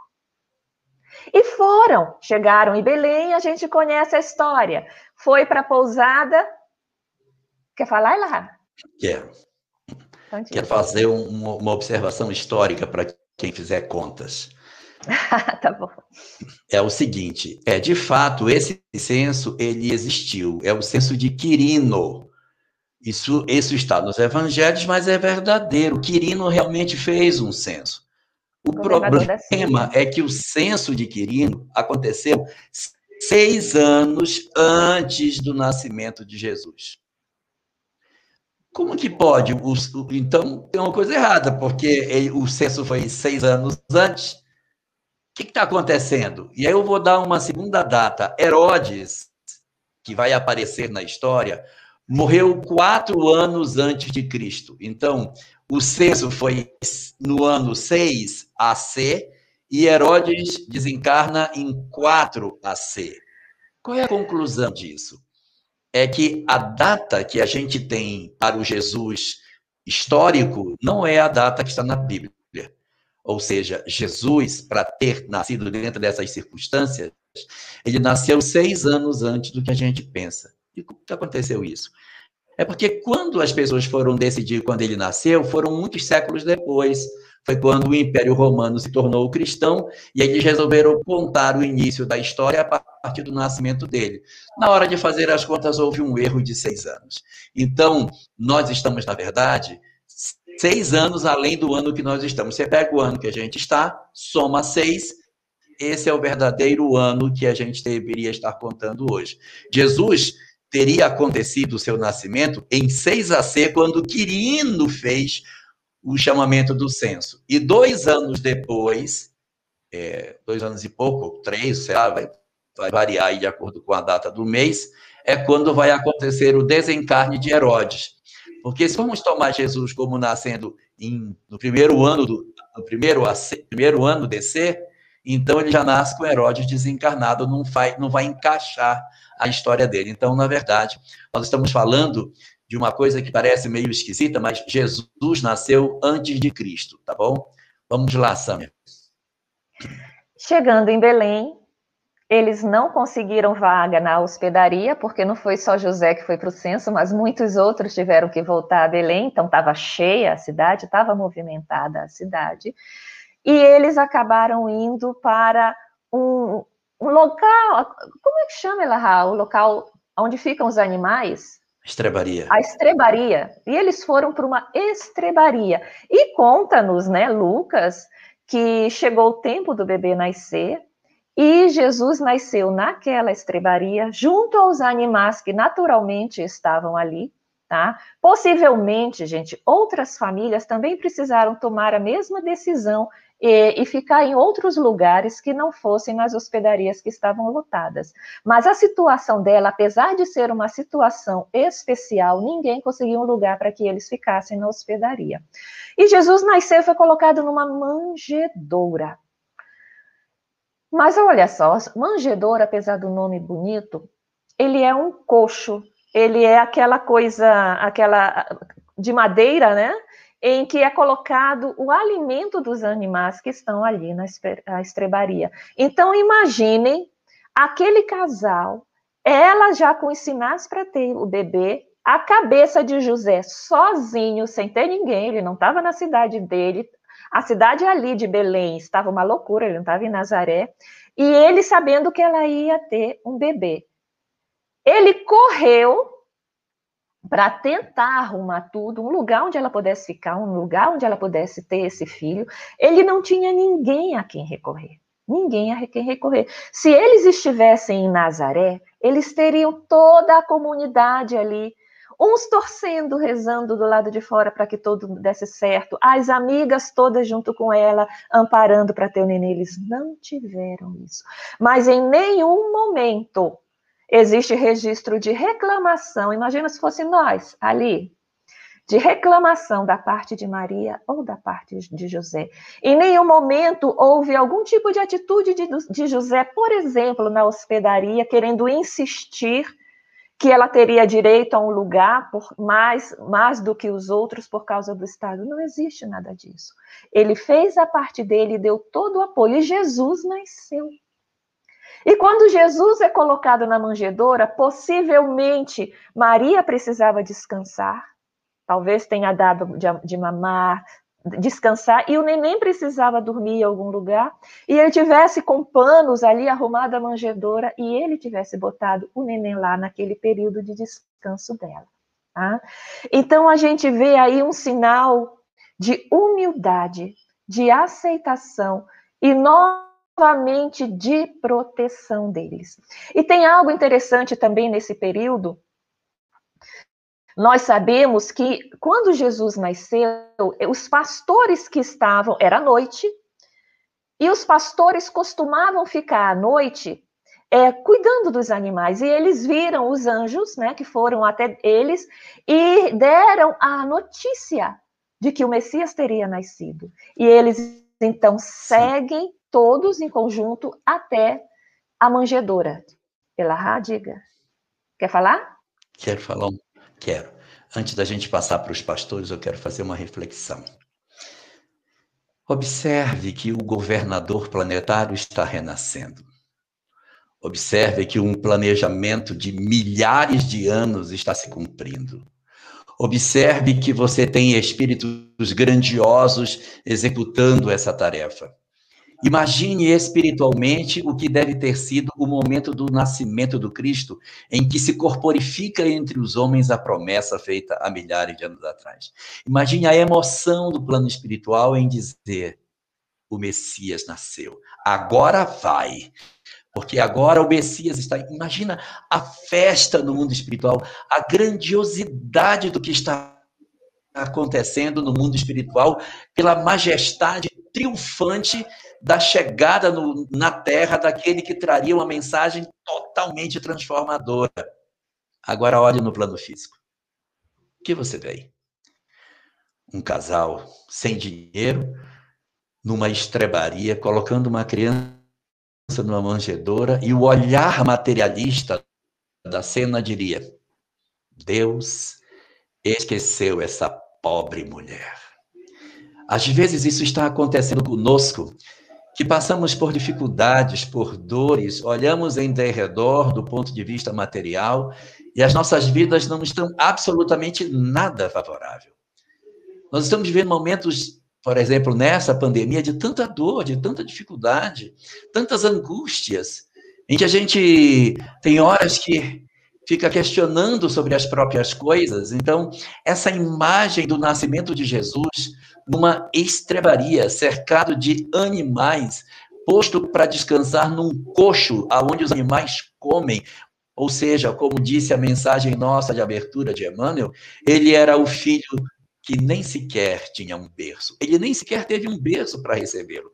E foram, chegaram em Belém, a gente conhece a história. Foi para a pousada, Quer falar, Ilha?
Quero. Então, Quero fazer um, uma observação histórica para quem fizer contas.
tá bom.
É o seguinte, é de fato esse censo ele existiu, é o censo de Quirino. Isso, isso está nos evangelhos, mas é verdadeiro. Quirino realmente fez um censo. O problema é que o censo de Quirino aconteceu seis anos antes do nascimento de Jesus. Como que pode? O, então, tem uma coisa errada, porque ele, o censo foi seis anos antes. O que está acontecendo? E aí eu vou dar uma segunda data. Herodes, que vai aparecer na história, morreu quatro anos antes de Cristo. Então, o censo foi no ano 6 AC e Herodes desencarna em 4 AC. Qual é a conclusão disso? É que a data que a gente tem para o Jesus histórico não é a data que está na Bíblia. Ou seja, Jesus, para ter nascido dentro dessas circunstâncias, ele nasceu seis anos antes do que a gente pensa. E como que aconteceu isso? É porque quando as pessoas foram decidir quando ele nasceu, foram muitos séculos depois. Foi quando o Império Romano se tornou cristão e eles resolveram contar o início da história a partir do nascimento dele. Na hora de fazer as contas, houve um erro de seis anos. Então, nós estamos, na verdade, seis anos além do ano que nós estamos. Você pega o ano que a gente está, soma seis, esse é o verdadeiro ano que a gente deveria estar contando hoje. Jesus teria acontecido o seu nascimento em 6 AC, quando Quirino fez o chamamento do censo. E dois anos depois, é, dois anos e pouco, três, sei lá, vai, vai variar de acordo com a data do mês, é quando vai acontecer o desencarne de Herodes. Porque se vamos tomar Jesus como nascendo em, no primeiro ano do no primeiro, primeiro ano DC, então ele já nasce com Herodes desencarnado, não vai, não vai encaixar a história dele. Então, na verdade, nós estamos falando de uma coisa que parece meio esquisita, mas Jesus nasceu antes de Cristo, tá bom? Vamos lá, Samia.
Chegando em Belém, eles não conseguiram vaga na hospedaria, porque não foi só José que foi para o censo, mas muitos outros tiveram que voltar a Belém, então estava cheia a cidade, estava movimentada a cidade e eles acabaram indo para um, um local, como é que chama, Elahá? O local onde ficam os animais?
Estrebaria.
A estrebaria. E eles foram para uma estrebaria. E conta-nos, né, Lucas, que chegou o tempo do bebê nascer e Jesus nasceu naquela estrebaria, junto aos animais que naturalmente estavam ali. Tá? Possivelmente, gente, outras famílias também precisaram tomar a mesma decisão e, e, ficar em outros lugares que não fossem nas hospedarias que estavam lotadas. Mas a situação dela, apesar de ser uma situação especial, ninguém conseguiu um lugar para que eles ficassem na hospedaria. E Jesus nasceu e foi colocado numa manjedoura. Mas olha só, manjedoura, apesar do nome bonito, ele é um coxo, ele é aquela coisa, aquela de madeira, né? Em que é colocado o alimento dos animais que estão ali na estrebaria. Então, imaginem aquele casal, ela já com os sinais para ter o bebê, a cabeça de José sozinho, sem ter ninguém, ele não estava na cidade dele, a cidade ali de Belém estava uma loucura, ele não estava em Nazaré, e ele sabendo que ela ia ter um bebê. Ele correu para tentar arrumar tudo, um lugar onde ela pudesse ficar, um lugar onde ela pudesse ter esse filho. Ele não tinha ninguém a quem recorrer. Ninguém a quem recorrer. Se eles estivessem em Nazaré, eles teriam toda a comunidade ali, uns torcendo, rezando do lado de fora para que tudo desse certo, as amigas todas junto com ela, amparando para ter o neném. Eles não tiveram isso. Mas em nenhum momento existe registro de reclamação. Imagina se fosse nós ali, de reclamação da parte de Maria ou da parte de José. Em nenhum momento houve algum tipo de atitude de, de José, por exemplo, na hospedaria, querendo insistir que ela teria direito a um lugar por mais, mais do que os outros por causa do Estado. Não existe nada disso. Ele fez a parte dele deu todo o apoio. E Jesus nasceu. E quando Jesus é colocado na manjedoura, possivelmente Maria precisava descansar, talvez tenha dado de, mamar, descansar, e o neném precisava dormir em algum lugar, e ele tivesse com panos ali arrumado a manjedoura, e ele tivesse botado o neném lá naquele período de descanso dela. Tá? Então a gente vê aí um sinal de humildade, de aceitação, e nós novamente de proteção deles. E tem algo interessante também nesse período. Nós sabemos que quando Jesus nasceu, os pastores que estavam, era noite, e os pastores costumavam ficar à noite é, cuidando dos animais. E eles viram os anjos, né, que foram até eles, e deram a notícia de que o Messias teria nascido. E eles então seguem todos em conjunto até a manjedoura. Elahá, diga. Quer falar?
Quero falar, quero. Antes da gente passar para os pastores, eu quero fazer uma reflexão. Observe que o governador planetário está renascendo. Observe que um planejamento de milhares de anos está se cumprindo. Observe que você tem espíritos grandiosos executando essa tarefa. Imagine espiritualmente o que deve ter sido o momento do nascimento do Cristo, em que se corporifica entre os homens a promessa feita há milhares de anos atrás. Imagine a emoção do plano espiritual em dizer: o Messias nasceu, agora vai. Porque agora o Messias está. Imagina a festa no mundo espiritual, a grandiosidade do que está acontecendo no mundo espiritual, pela majestade triunfante da chegada no, na terra daquele que traria uma mensagem totalmente transformadora. Agora olhe no plano físico. O que você vê aí? Um casal sem dinheiro, numa estrebaria, colocando uma criança numa manjedoura, e o olhar materialista da cena diria: Deus esqueceu essa pobre mulher. Às vezes isso está acontecendo conosco que passamos por dificuldades, por dores, olhamos em derredor do ponto de vista material e as nossas vidas não estão absolutamente nada favorável. Nós estamos vivendo momentos, por exemplo, nessa pandemia, de tanta dor, de tanta dificuldade, tantas angústias, em que a gente tem horas que fica questionando sobre as próprias coisas. Então, essa imagem do nascimento de Jesus numa estrebaria, cercado de animais, posto para descansar num coxo aonde os animais comem. Ou seja, como disse a mensagem nossa de abertura de Emmanuel, ele era o filho que nem sequer tinha um berço. Ele nem sequer teve um berço para recebê-lo.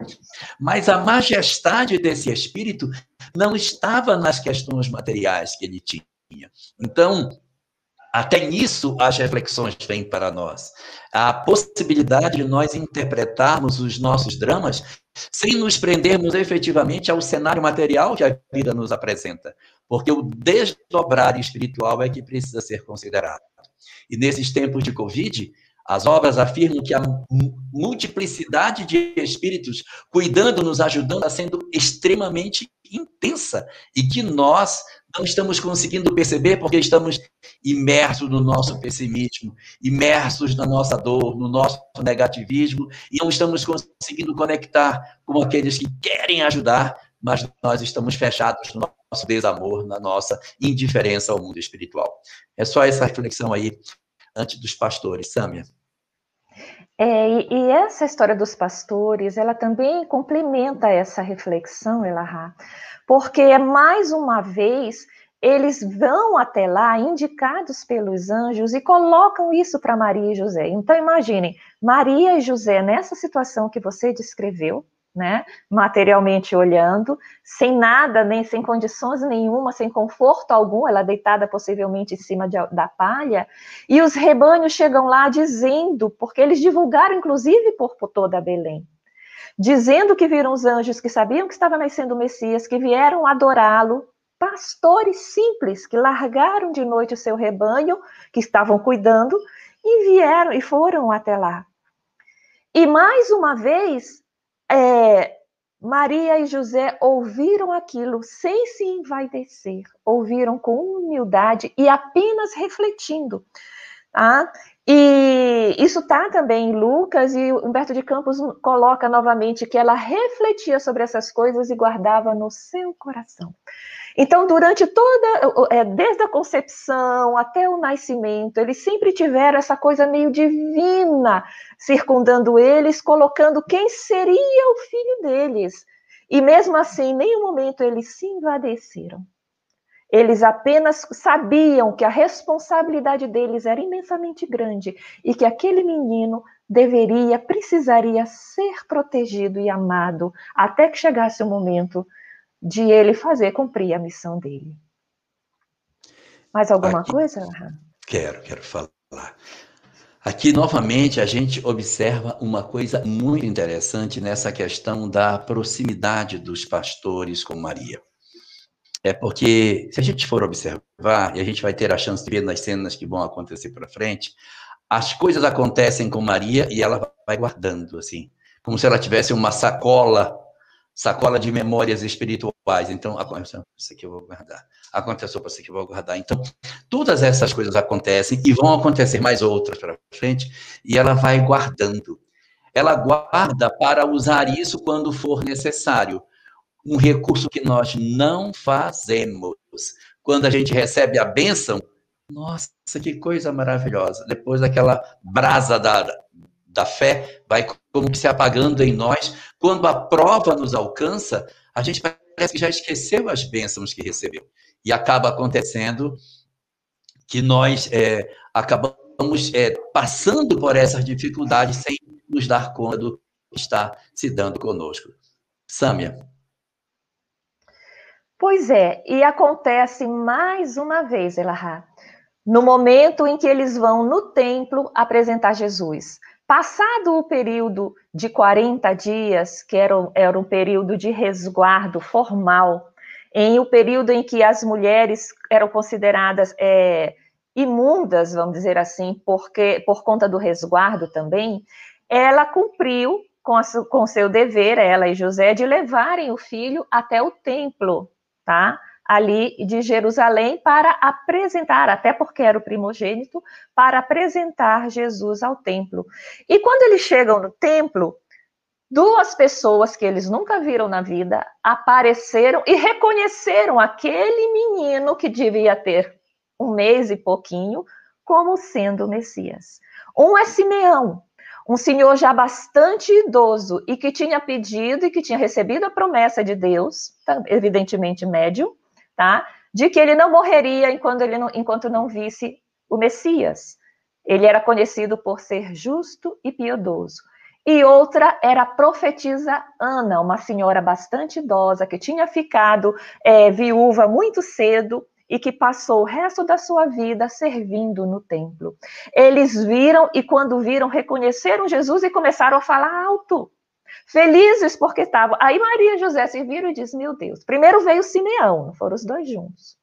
Mas a majestade desse espírito não estava nas questões materiais que ele tinha. Então, até nisso as reflexões vêm para nós. A possibilidade de nós interpretarmos os nossos dramas sem nos prendermos efetivamente ao cenário material que a vida nos apresenta. Porque o desdobrar espiritual é que precisa ser considerado. E nesses tempos de Covid, as obras afirmam que a multiplicidade de espíritos cuidando, nos ajudando, está sendo extremamente intensa e que nós não estamos conseguindo perceber porque estamos imersos no nosso pessimismo, imersos na nossa dor, no nosso negativismo, e não estamos conseguindo conectar com aqueles que querem ajudar, mas nós estamos fechados no nosso desamor, na nossa indiferença ao mundo espiritual. É só essa reflexão aí, antes dos pastores. Sâmia.
É, e, e, essa história dos pastores, ela também complementa essa reflexão, Elahá, porque mais uma vez eles vão até lá indicados pelos anjos e colocam isso para Maria e José. Então imaginem, Maria e José nessa situação que você descreveu, né, materialmente olhando, sem nada, nem sem condições nenhuma, sem conforto algum, ela deitada possivelmente em cima de, da palha, e os rebanhos chegam lá dizendo, porque eles divulgaram inclusive por, por toda Belém, dizendo que viram os anjos que sabiam que estava nascendo o Messias, que vieram adorá-lo, pastores simples que largaram de noite o seu rebanho, que estavam cuidando, e vieram e foram até lá. E mais uma vez, é, Maria e José ouviram aquilo sem se envaidecer, ouviram com humildade e apenas refletindo. Tá? E isso está também em Lucas, e Humberto de Campos coloca novamente que ela refletia sobre essas coisas e guardava no seu coração. Então, durante toda, é, desde a concepção até o nascimento, eles sempre tiveram essa coisa meio divina circundando eles, colocando quem seria o filho deles. E mesmo assim, em nenhum momento eles se invadeceram. Eles apenas sabiam que a responsabilidade deles era imensamente grande e que aquele menino deveria, precisaria ser protegido e amado até que chegasse o momento de ele fazer cumprir a missão dele. Mais alguma Aqui, coisa?
Quero, quero falar. Aqui, novamente, a gente observa uma coisa muito interessante nessa questão da proximidade dos pastores com Maria. É porque, se a gente for observar, e a gente vai ter a chance de ver nas cenas que vão acontecer para frente, as coisas acontecem com Maria e ela vai guardando, assim, como se ela tivesse uma sacola sacola de memórias espirituais. Então, isso aqui eu vou guardar. Aconteceu para isso aqui eu vou guardar. Então, todas essas coisas acontecem e vão acontecer mais outras para frente, e ela vai guardando. Ela guarda para usar isso quando for necessário. Um recurso que nós não fazemos. Quando a gente recebe a bênção, nossa, que coisa maravilhosa. Depois daquela brasa da, da fé vai como que se apagando em nós. Quando a prova nos alcança, a gente parece que já esqueceu as bênçãos que recebeu. E acaba acontecendo que nós é, acabamos é, passando por essas dificuldades sem nos dar conta do que está se dando conosco. Sâmia.
Pois é, e acontece mais uma vez, Elahá, no momento em que eles vão no templo apresentar Jesus. Passado o período de 40 dias, que era, era um período de resguardo formal, em o período em que as mulheres eram consideradas é, imundas, vamos dizer assim, porque por conta do resguardo também, ela cumpriu com, o seu dever, ela e José, de levarem o filho até o templo, tá? ali de Jerusalém para apresentar, até porque era o primogênito, para apresentar Jesus ao templo. E quando eles chegam no templo, duas pessoas que eles nunca viram na vida apareceram e reconheceram aquele menino que devia ter um mês e pouquinho como sendo o Messias. Um é Simeão, um senhor já bastante idoso e que tinha pedido e que tinha recebido a promessa de Deus, evidentemente médium, tá? De que ele não morreria enquanto, ele não, enquanto não visse o Messias. Ele era conhecido por ser justo e piedoso. E outra era a profetisa Ana, uma senhora bastante idosa que tinha ficado é, viúva muito cedo e que passou o resto da sua vida servindo no templo. Eles viram e, quando viram, reconheceram Jesus e começaram a falar alto felizes porque estavam. Aí Maria e José se viram e disse: Meu Deus, primeiro veio Simeão, não foram os dois juntos.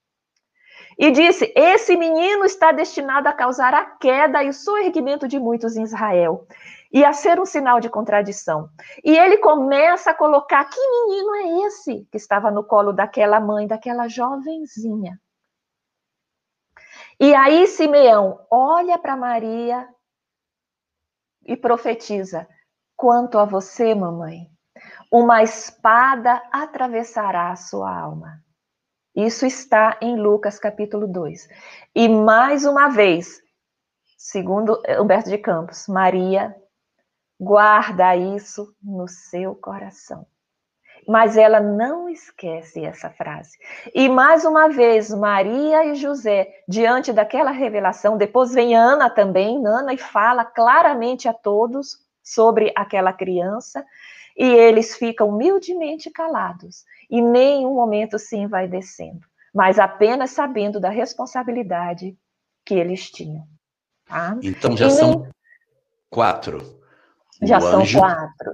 E disse: Esse menino está destinado a causar a queda e o soerguimento de muitos em Israel, e a ser um sinal de contradição. E ele começa a colocar: Que menino é esse que estava no colo daquela mãe, daquela jovenzinha? E aí Simeão olha para Maria e profetiza: Quanto a você, mamãe, uma espada atravessará a sua alma. Isso está em Lucas capítulo 2. E mais uma vez, segundo Humberto de Campos, Maria guarda isso no seu coração. Mas ela não esquece essa frase. E mais uma vez, Maria e José, diante daquela revelação, depois vem Ana também, Ana, e fala claramente a todos sobre aquela criança e eles ficam humildemente calados e nenhum momento sim vai descendo, mas apenas sabendo da responsabilidade que eles tinham.
Tá? Então já e são nem... quatro.
O já anjo, são quatro.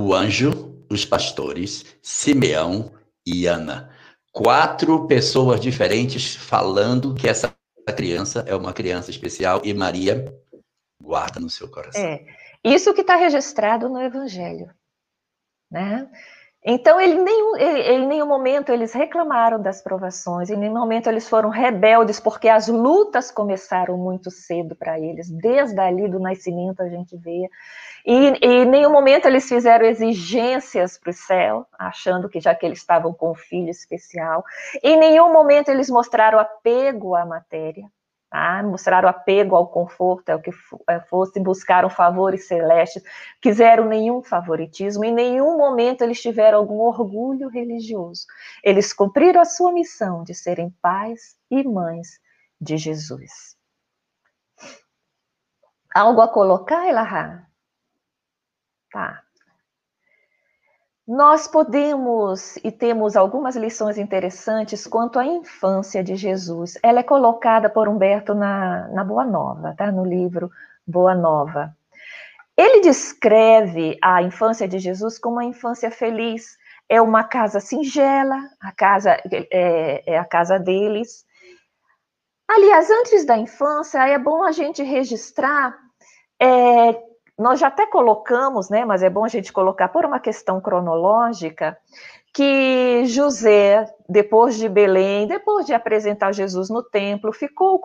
O anjo, os pastores, Simeão e Ana. Quatro pessoas diferentes falando que essa criança é uma criança especial e Maria guarda no seu coração.
É. Isso que está registrado no Evangelho. Né? Então, ele, nenhum, ele, em nenhum momento eles reclamaram das provações, em nenhum momento eles foram rebeldes, porque as lutas começaram muito cedo para eles, desde ali do nascimento a gente vê. E, e em nenhum momento eles fizeram exigências para o céu, achando que já que eles estavam com um filho especial. Em nenhum momento eles mostraram apego à matéria. Tá? Mostraram apego ao conforto, ao que é, fosse, buscaram favores celestes, quiseram nenhum favoritismo, em nenhum momento eles tiveram algum orgulho religioso. Eles cumpriram a sua missão de serem pais e mães de Jesus. Algo a colocar, Elahá? Tá. Nós podemos e temos algumas lições interessantes quanto à infância de Jesus. Ela é colocada por Humberto na, na Boa Nova, tá? no livro Boa Nova. Ele descreve a infância de Jesus como uma infância feliz. É uma casa singela, a casa é, é a casa deles. Aliás, antes da infância, é bom a gente registrar é, nós já até colocamos, né, mas é bom a gente colocar por uma questão cronológica, que José, depois de Belém, depois de apresentar Jesus no templo, ficou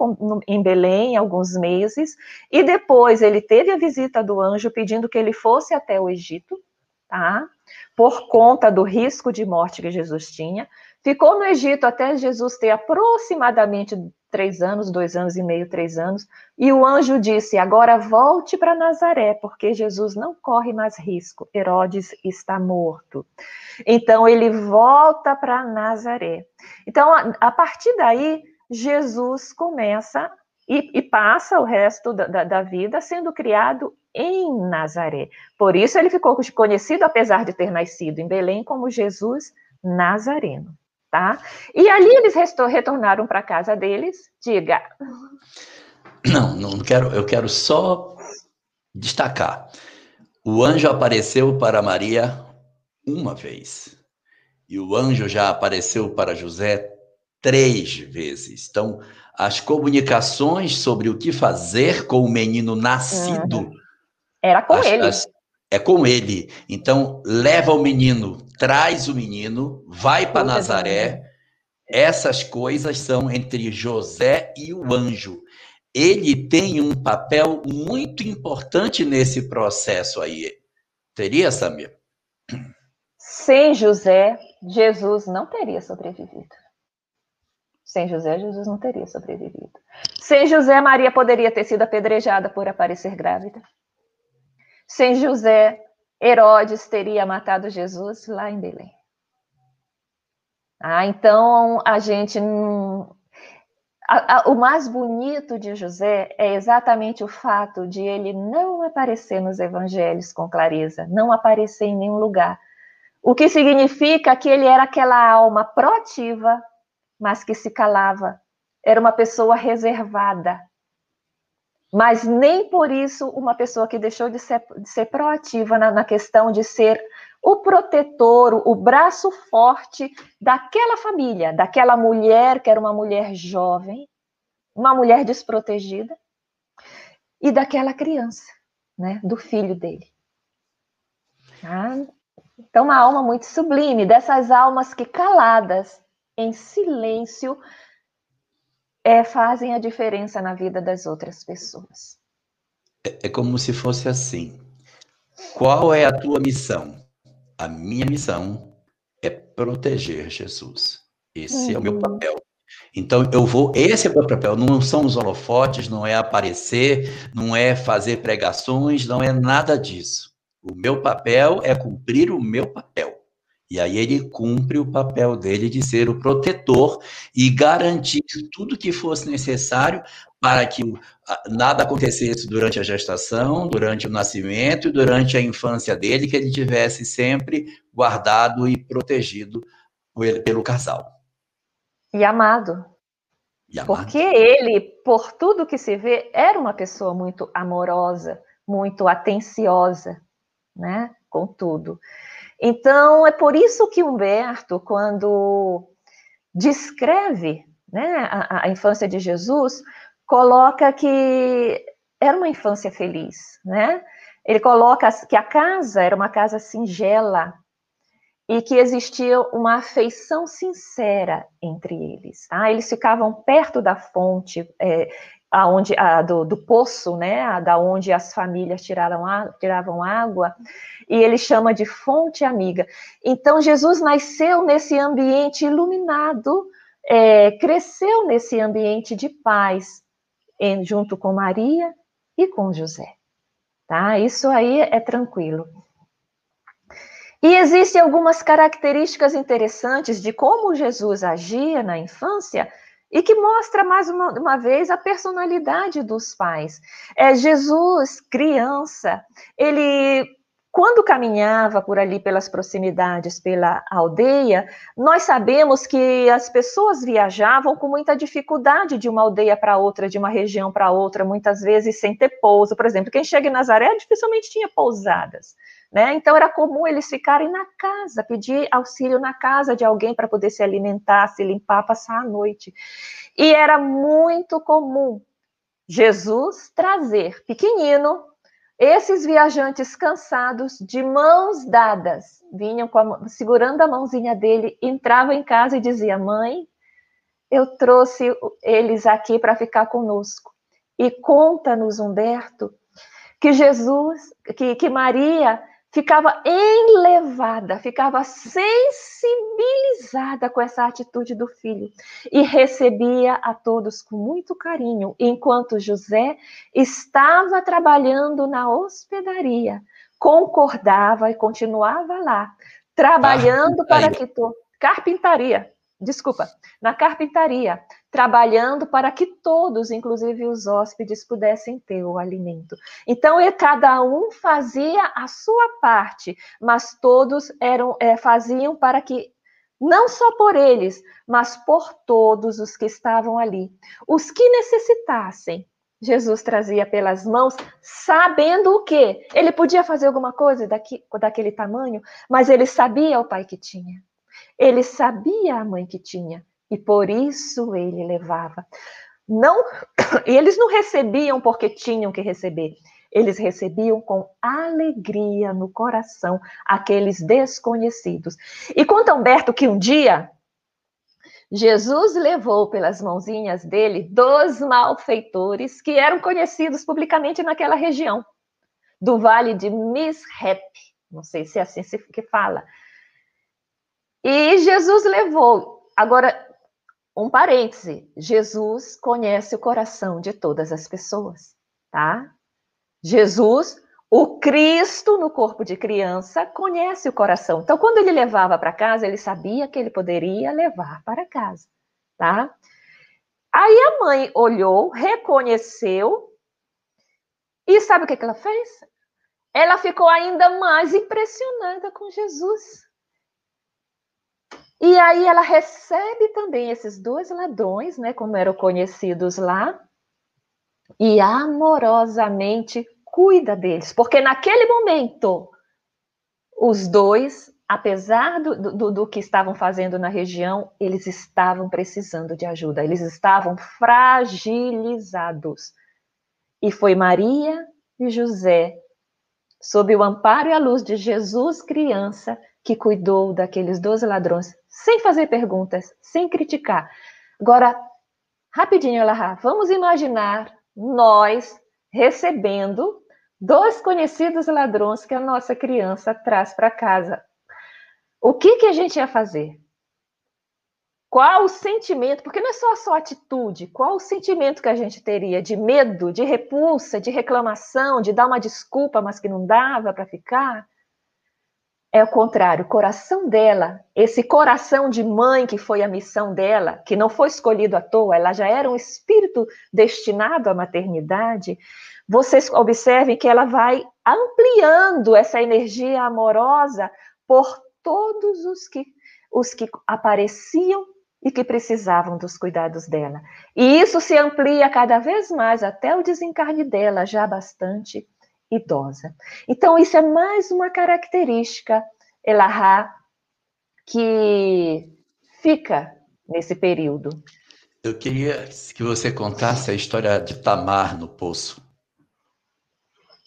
em Belém alguns meses, e depois ele teve a visita do anjo pedindo que ele fosse até o Egito, tá? Por conta do risco de morte que Jesus tinha. Ficou no Egito até Jesus ter aproximadamente três anos, dois anos e meio, três anos, e o anjo disse: Agora volte para Nazaré, porque Jesus não corre mais risco, Herodes está morto. Então ele volta para Nazaré. Então, a, partir daí, Jesus começa e, e passa o resto da, da, da vida sendo criado em Nazaré. Por isso ele ficou conhecido, apesar de ter nascido em Belém, como Jesus Nazareno tá? E ali eles retornaram para casa deles. Diga.
Não, não quero. Eu quero só destacar. O anjo apareceu para Maria uma vez e o anjo já apareceu para José três vezes. Então, as comunicações sobre o que fazer com o menino nascido
uhum. era com as, ele. As,
é com ele. Então, leva o menino, traz o menino, vai para Nazaré. Essas coisas são entre José e o anjo. Ele tem um papel muito importante nesse processo aí. Teria, Samir?
Sem José, Jesus não teria sobrevivido. Sem José, Jesus não teria sobrevivido. Sem José, Maria poderia ter sido apedrejada por aparecer grávida. Sem José, Herodes teria matado Jesus lá em Belém. Ah, então a gente a, a, o mais bonito de José é exatamente o fato de ele não aparecer nos evangelhos com clareza, não aparecer em nenhum lugar. O que significa que ele era aquela alma proativa, mas que se calava. Era uma pessoa reservada, mas nem por isso uma pessoa que deixou de ser, de ser proativa na, na questão de ser o protetor, o braço forte daquela família, daquela mulher que era uma mulher jovem, uma mulher desprotegida, e daquela criança, né, do filho dele. Ah, então, uma alma muito sublime, dessas almas que caladas, em silêncio, é, fazem a diferença na vida das outras pessoas.
É, é como se fosse assim. Qual é a tua missão? A minha missão é proteger Jesus. Esse uhum. é o meu uhum. papel. Então eu vou, esse é o meu papel, não são os holofotes, não é aparecer, não é fazer pregações, não é nada disso. O meu papel é cumprir o meu papel. E aí ele cumpre o papel dele de ser o protetor e garantir tudo que fosse necessário para que nada acontecesse durante a gestação, durante o nascimento e durante a infância dele, que ele tivesse sempre guardado e protegido pelo casal.
E amado. E amado. Porque ele, por tudo que se vê, era uma pessoa muito amorosa, muito atenciosa, né? Com tudo. Então, é por isso que Humberto, quando descreve né, a, a infância de Jesus, coloca que era uma infância feliz, né? Ele coloca que a casa era uma casa singela e que existia uma afeição sincera entre eles. Tá? Eles ficavam perto da fonte, é, aonde, a, do, do, poço, né, da onde as famílias tiraram, tiravam água, e ele chama de fonte amiga. Então, Jesus nasceu nesse ambiente iluminado, é, cresceu nesse ambiente de paz, em, junto com Maria e com José. Tá? Isso aí é tranquilo. E existem algumas características interessantes de como Jesus agia na infância e que mostra mais uma, uma vez a personalidade dos pais. É, Jesus, criança, ele quando caminhava por ali pelas proximidades, pela aldeia, nós sabemos que as pessoas viajavam com muita dificuldade de uma aldeia para outra, de uma região para outra, muitas vezes sem ter pouso. Por exemplo, quem chega em Nazaré dificilmente tinha pousadas. Né? Então era comum eles ficarem na casa, pedir auxílio na casa de alguém para poder se alimentar, se limpar, passar a noite. E era muito comum Jesus trazer pequenino esses viajantes cansados, de mãos dadas, vinham a, segurando a mãozinha dele, entravam em casa e dizia: "Mãe, eu trouxe eles aqui para ficar conosco. E conta-nos, Humberto, que Jesus, que, que Maria ficava enlevada, ficava sensibilizada com essa atitude do filho. E recebia a todos com muito carinho, enquanto José estava trabalhando na hospedaria, concordava e continuava lá, trabalhando para que to... carpintaria, desculpa, na carpintaria, trabalhando para que todos, inclusive os hóspedes, pudessem ter o alimento. Então, cada um fazia a sua parte, mas todos eram é, faziam para que não só por eles, mas por todos os que estavam ali, os que necessitassem. Jesus trazia pelas mãos, sabendo o quê? Ele podia fazer alguma coisa daqui, daquele tamanho, mas ele sabia o pai que tinha. Ele sabia a mãe que tinha e por isso ele levava. Não, eles não recebiam porque tinham que receber. Eles recebiam com alegria no coração aqueles desconhecidos. E conta Humberto que um dia Jesus levou pelas mãozinhas dele dois malfeitores que eram conhecidos publicamente naquela região do Vale de Mishap. Não sei se é assim que fala. E Jesus levou. Agora, um parêntese: Jesus conhece o coração de todas as pessoas, tá? Jesus, o Cristo no corpo de criança, conhece o coração. Então, quando ele levava para casa, ele sabia que ele poderia levar para casa, tá? Aí a mãe olhou, reconheceu, e sabe o que, que ela fez? Ela ficou ainda mais impressionada com Jesus. E aí ela recebe também esses dois ladrões, né, como eram conhecidos lá, e amorosamente cuida deles, porque naquele momento os dois, apesar do, do, do, que estavam fazendo na região, eles estavam precisando de ajuda, eles estavam fragilizados. E foi Maria e José, sob o amparo e a luz de Jesus criança, que cuidou daqueles doze ladrões, sem fazer perguntas, sem criticar. Agora, rapidinho, Elahá, vamos imaginar nós recebendo dois conhecidos ladrões que a nossa criança traz para casa. O que, que a gente ia fazer? Qual o sentimento? Porque não é só a sua atitude, qual o sentimento que a gente teria de medo, de repulsa, de reclamação, de dar uma desculpa, mas que não dava para ficar? É o contrário, o coração dela, esse coração de mãe que foi a missão dela, que não foi escolhido à toa, ela já era um espírito destinado à maternidade. Vocês observem que ela vai ampliando essa energia amorosa por todos os que os que apareciam e que precisavam dos cuidados dela. E isso se amplia cada vez mais até o desencarne dela, já bastante idosa. Então, isso é mais uma característica, Elahá, que fica nesse período.
Eu queria que você contasse a história de Tamar no poço.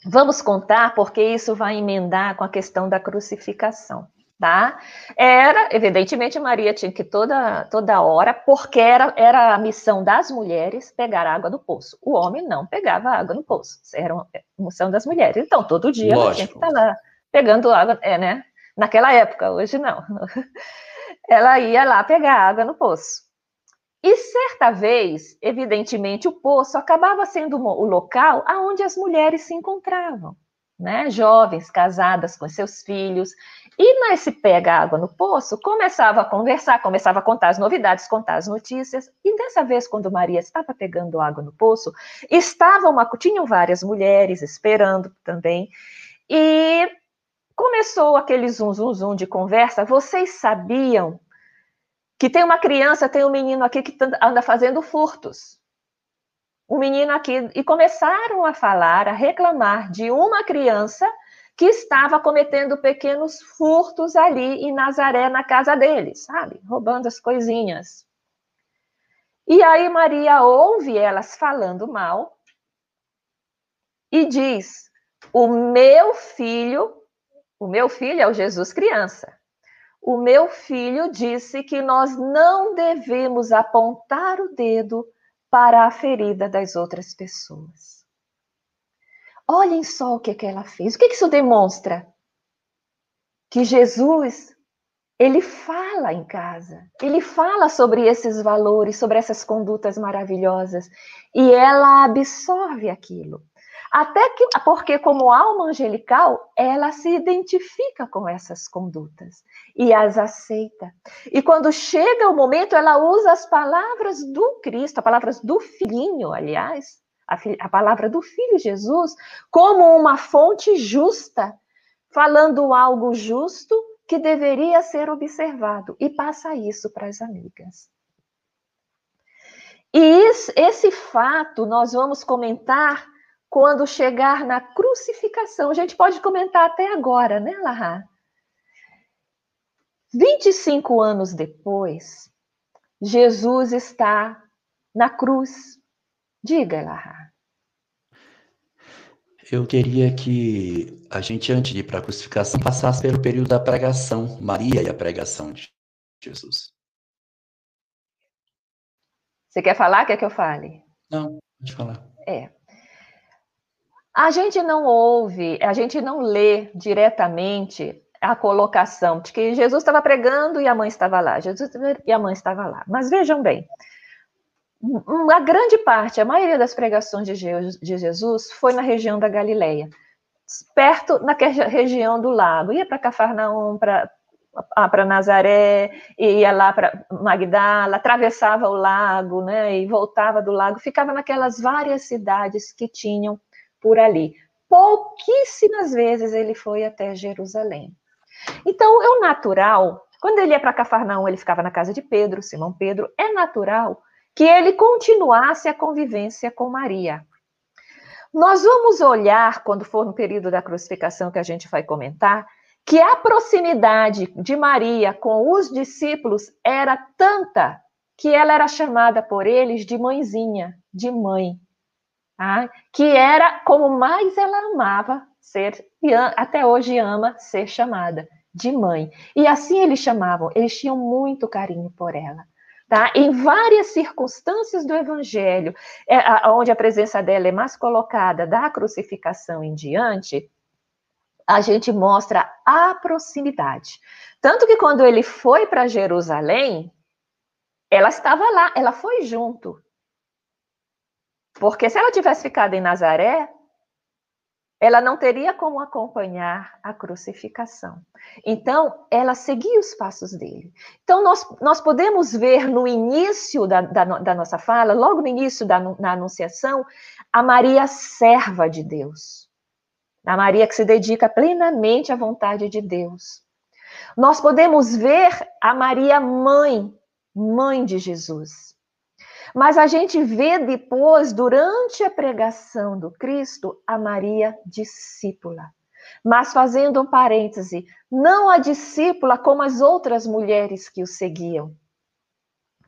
Vamos contar, porque isso vai emendar com a questão da crucificação tá? Era, evidentemente, Maria tinha que toda, toda hora, porque era, era a missão das mulheres pegar água do poço. O homem não pegava água no poço, era a missão das mulheres. Então, todo dia Lógico. ela tinha que estar lá pegando água, é, né? Naquela época, hoje não. Ela ia lá pegar água no poço. E certa vez, evidentemente, o poço acabava sendo o local aonde as mulheres se encontravam né, jovens casadas com seus filhos, e nesse pega água no poço, começava a conversar, começava a contar as novidades, contar as notícias, e dessa vez, quando Maria estava pegando água no poço, estava uma, tinham várias mulheres esperando também, e começou aquele zum, zum, zum de conversa, vocês sabiam que tem uma criança, tem um menino aqui que anda fazendo furtos, o menino aqui. E começaram a falar, a reclamar de uma criança que estava cometendo pequenos furtos ali em Nazaré, na casa deles, sabe? Roubando as coisinhas. E aí Maria ouve elas falando mal e diz: O meu filho, o meu filho é o Jesus criança. O meu filho disse que nós não devemos apontar o dedo para a ferida das outras pessoas. Olhem só o que, que ela fez. O que, que isso demonstra? Que Jesus, ele fala em casa, ele fala sobre esses valores, sobre essas condutas maravilhosas, e ela absorve aquilo. Até que, porque como alma angelical, ela se identifica com essas condutas e as aceita. E quando chega o momento, ela usa as palavras do Cristo, as palavras do filhinho, aliás, a, a palavra do filho Jesus, como uma fonte justa, falando algo justo que deveria ser observado e passa isso para as amigas. E isso, esse fato nós vamos comentar quando chegar na crucificação. A gente pode comentar até agora, né, Lahá? 25 anos depois, Jesus está na cruz. Diga, Lahá.
Eu queria que a gente, antes de ir para a crucificação, passasse pelo período da pregação, Maria e a pregação de Jesus.
Você quer falar? Quer que eu fale?
Não, pode falar.
É. A gente não ouve, a gente não lê diretamente a colocação de que Jesus estava pregando e a mãe estava lá, Jesus e a mãe estava lá. Mas vejam bem, a grande parte, a maioria das pregações de Jesus foi na região da Galileia, perto na região do lago. Ia para Cafarnaum, para para Nazaré, ia lá para Magdala, atravessava o lago, né, e voltava do lago, ficava naquelas várias cidades que tinham por ali. Pouquíssimas vezes ele foi até Jerusalém. Então, é o natural, quando ele ia para Cafarnaum, ele ficava na casa de Pedro, Simão Pedro, é natural que ele continuasse a convivência com Maria. Nós vamos olhar, quando for no período da crucificação que a gente vai comentar, que a proximidade de Maria com os discípulos era tanta que ela era chamada por eles de mãezinha, de mãe tá? que era como mais ela amava ser, e até hoje ama ser chamada de mãe. E assim eles chamavam, eles tinham muito carinho por ela. Tá? Em várias circunstâncias do Evangelho, é, a, onde a presença dela é mais colocada da crucificação em diante, a gente mostra a proximidade. Tanto que quando ele foi para Jerusalém, ela estava lá, ela foi junto. Porque se ela tivesse ficado em Nazaré, ela não teria como acompanhar a crucificação. Então, ela seguia os passos dele. Então, nós, nós podemos ver no início da, da, da nossa fala, logo no início da na anunciação, a Maria serva de Deus. A Maria que se dedica plenamente à vontade de Deus. Nós podemos ver a Maria mãe, mãe de Jesus. Mas a gente vê depois, durante a pregação do Cristo, a Maria discípula. Mas fazendo um parêntese, não a discípula como as outras mulheres que o seguiam,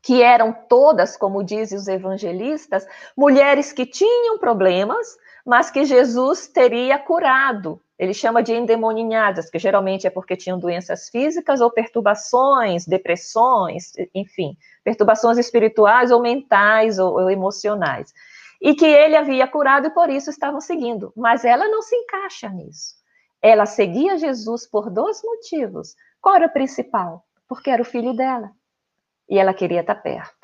que eram todas, como dizem os evangelistas, mulheres que tinham problemas, mas que Jesus teria curado. Ele chama de endemoninhadas, que geralmente é porque tinham doenças físicas ou perturbações, depressões, enfim, perturbações espirituais ou mentais ou, ou emocionais. E que ele havia curado e por isso estavam seguindo. Mas ela não se encaixa nisso. Ela seguia Jesus por dois motivos. Qual era o principal? Porque era o filho dela. E ela queria estar perto.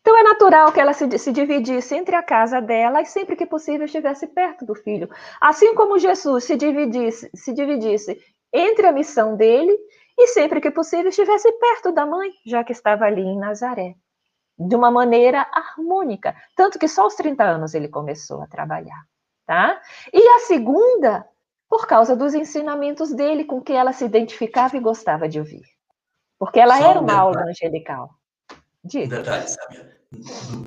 Então é natural que ela se, se, dividisse entre a casa dela e sempre que possível estivesse perto do filho. Assim como Jesus se dividisse, se dividisse entre a missão dele e sempre que possível estivesse perto da mãe, já que estava ali em Nazaré, de uma maneira harmônica, tanto que só aos 30 anos ele começou a trabalhar, tá? E a segunda, por causa dos ensinamentos dele com que ela se identificava e gostava de ouvir. Porque ela só era uma aula angelical.
Diga. Detalhe.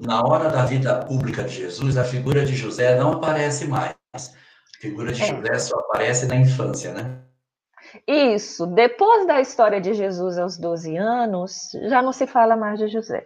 Na hora da vida pública de Jesus, a figura de José não aparece mais. A figura de é. José só aparece na infância, né?
Isso. Depois da história de Jesus aos 12 anos, já não se fala mais de José.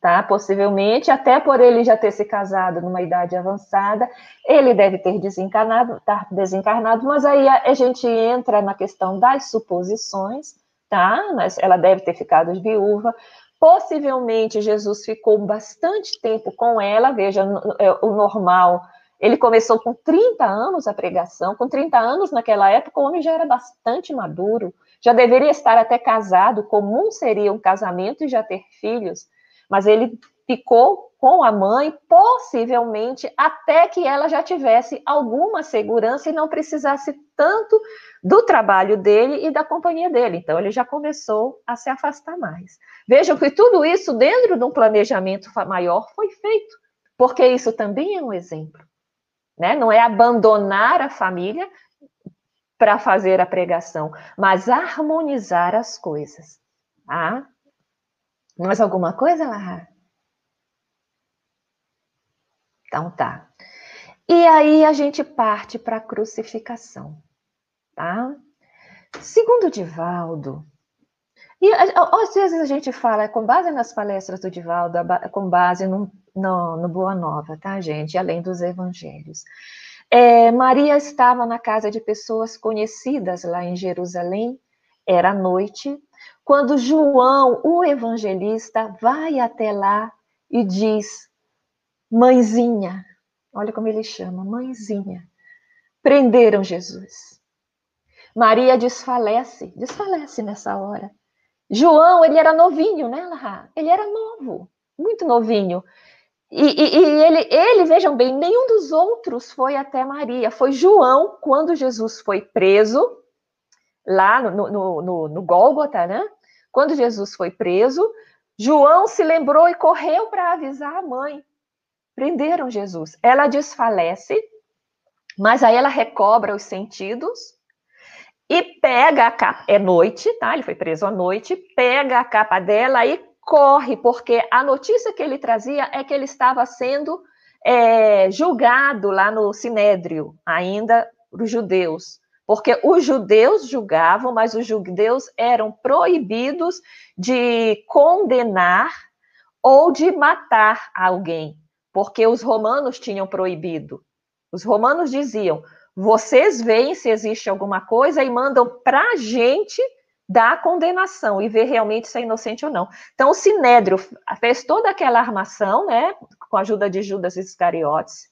tá? Possivelmente, até por ele já ter se casado numa idade avançada, ele deve ter desencarnado, tá desencarnado, mas aí a, a gente entra na questão das suposições, tá? Mas ela deve ter ficado viúva. Possivelmente Jesus ficou bastante tempo com ela, veja, é, o normal. Ele começou com 30 anos a pregação, com 30 anos naquela época, o homem já era bastante maduro, já deveria estar até casado, comum seria um casamento e já ter filhos mas ele ficou com a mãe, possivelmente até que ela já tivesse alguma segurança e não precisasse tanto do trabalho dele e da companhia dele. Então, ele já começou a se afastar mais. Vejam que tudo isso, dentro de um planejamento maior, foi feito, porque isso também é um exemplo. Né? Não é abandonar a família para fazer a pregação, mas harmonizar as coisas. Tá? Mais alguma coisa, Lara? Então tá. E aí a gente parte para a crucificação, tá? Segundo Divaldo, e às vezes a gente fala com base nas palestras do Divaldo, com base no, no, no Boa Nova, tá, gente? Além dos evangelhos. É, Maria estava na casa de pessoas conhecidas lá em Jerusalém, era noite, quando João, o evangelista, vai até lá e diz: Mãezinha, olha como ele chama, mãezinha, prenderam Jesus. Maria desfalece, desfalece nessa hora. João, ele era novinho, né, Lahá? Ele era novo, muito novinho. E, e, e, ele, ele, vejam bem, nenhum dos outros foi até Maria. Foi João, quando Jesus foi preso, lá no, no, no, no Gólgota, né? Quando Jesus foi preso, João se lembrou e correu para avisar a mãe. Prenderam Jesus. Ela desfalece, mas aí ela recobra os sentidos e pega a capa. É noite, tá? Ele foi preso à noite, pega a capa dela e corre, porque a notícia que ele trazia é que ele estava sendo é, julgado lá no Sinédrio, ainda os judeus porque os judeus julgavam, mas os judeus eram proibidos de condenar ou de matar alguém, porque os romanos tinham proibido. Os romanos diziam: vocês veem se existe alguma coisa e mandam para a gente dar a condenação e ver realmente se é inocente ou não. Então, o Sinédrio fez toda aquela armação, né, com a ajuda de Judas Iscariotes,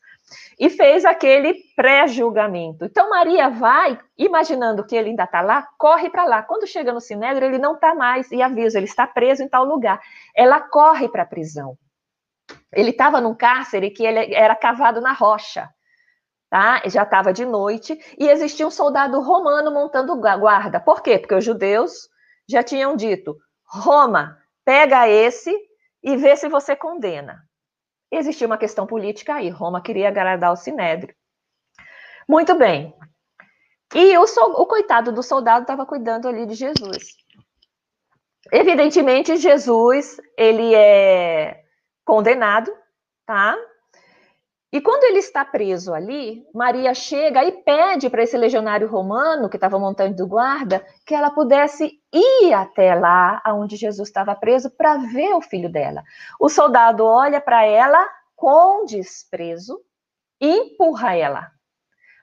e fez aquele pré-julgamento. Então Maria vai, imaginando que ele ainda está lá, corre para lá. Quando chega no Sinédrio, ele não está mais e avisa, ele está preso em tal lugar. Ela corre para a prisão. Ele estava num cárcere que ele era cavado na rocha. Tá? Já estava de noite e existia um soldado romano montando guarda. Por quê? Porque os judeus já tinham dito: Roma, pega esse e vê se você condena existia uma questão política aí. Roma queria agradar o Sinédrio. Muito bem. E o, o coitado do soldado estava cuidando ali de Jesus. Evidentemente, Jesus, ele é condenado, tá? E quando ele está preso ali, Maria chega e pede para esse legionário romano que estava montando do guarda que ela pudesse ir até lá onde Jesus estava preso para ver o filho dela. O soldado olha para ela com desprezo e empurra ela.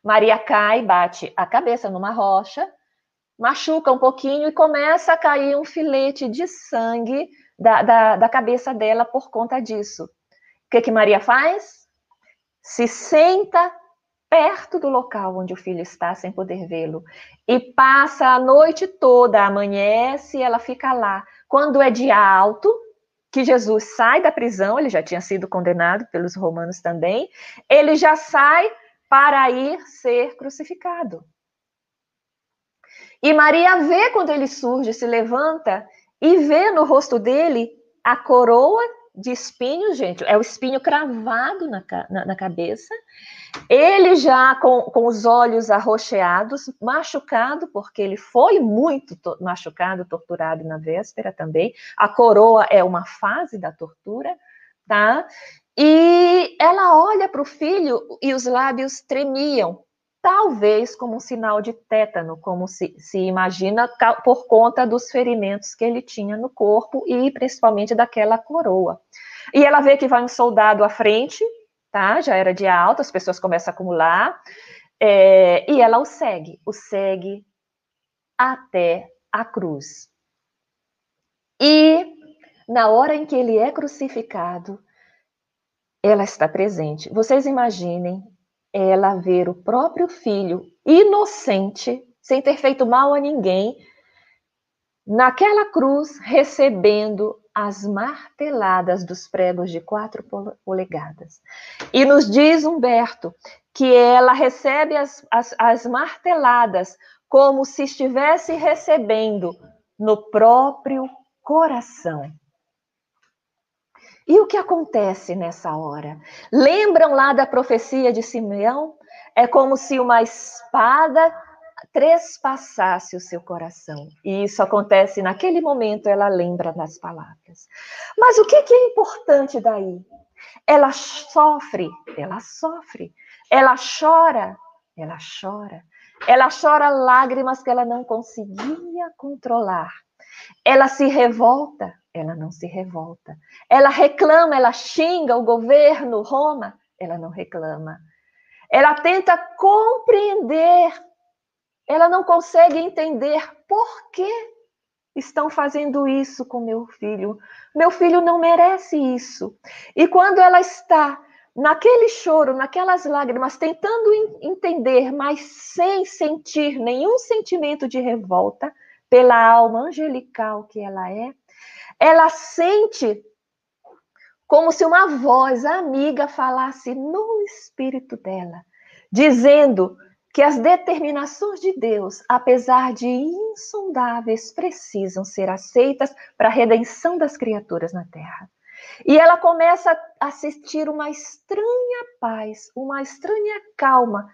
Maria cai, bate a cabeça numa rocha, machuca um pouquinho e começa a cair um filete de sangue da, da, da cabeça dela por conta disso. O que, que Maria faz? se senta perto do local onde o filho está, sem poder vê-lo, e passa a noite toda, amanhece, ela fica lá. Quando é dia alto, que Jesus sai da prisão, ele já tinha sido condenado pelos romanos também, ele já sai para ir ser crucificado. E Maria vê quando ele surge, se levanta e vê no rosto dele a coroa de espinhos, gente, é o espinho cravado na, na, na cabeça. Ele já com, com os olhos arroxeados, machucado, porque ele foi muito to machucado, torturado na véspera também. A coroa é uma fase da tortura, tá? E ela olha para o filho e os lábios tremiam, talvez como um sinal de tétano, como se, se imagina, por conta dos ferimentos que ele tinha no corpo e principalmente daquela coroa. E ela vê que vai um soldado à frente, tá? Já era dia alto, as pessoas começam a acumular. É, e ela o segue, o segue até a cruz. E na hora em que ele é crucificado, ela está presente. Vocês imaginem ela ver o próprio filho inocente, sem ter feito mal a ninguém, naquela cruz recebendo as marteladas dos pregos de quatro polegadas. E nos diz Humberto que ela recebe as, as, as marteladas como se estivesse recebendo no próprio coração. E o que acontece nessa hora? Lembram lá da profecia de Simeão? É como se uma espada trespassasse o seu coração. E isso acontece naquele momento, ela lembra das palavras. Mas o que, que é importante daí? Ela sofre, ela sofre. Ela chora, ela chora. Ela chora lágrimas que ela não conseguia controlar. Ela se revolta, ela não se revolta. Ela reclama, ela xinga o governo, Roma, ela não reclama. Ela tenta compreender, ela não consegue entender por que estão fazendo isso com meu filho. Meu filho não merece isso. E quando ela está naquele choro, naquelas lágrimas, tentando entender, mas sem sentir nenhum sentimento de revolta pela alma angelical que ela é, ela sente como se uma voz amiga falasse no espírito dela, dizendo que as determinações de Deus, apesar de insondáveis, precisam ser aceitas para a redenção das criaturas na terra. E ela começa a sentir uma estranha paz, uma estranha calma,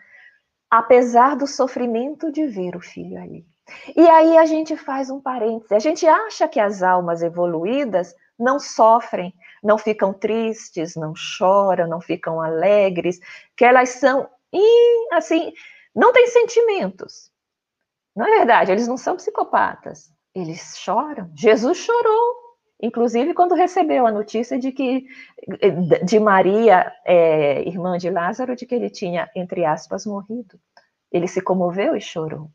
apesar do sofrimento de ver o filho ali. E aí a gente faz um parêntese. A gente acha que as almas evoluídas não sofrem, não ficam tristes, não choram, não ficam alegres, que elas são assim, não têm sentimentos. Não é verdade, eles não são psicopatas. Eles choram. Jesus chorou, inclusive quando recebeu a notícia de que de Maria, é, irmã de Lázaro, de que ele tinha entre aspas morrido. Ele se comoveu e chorou.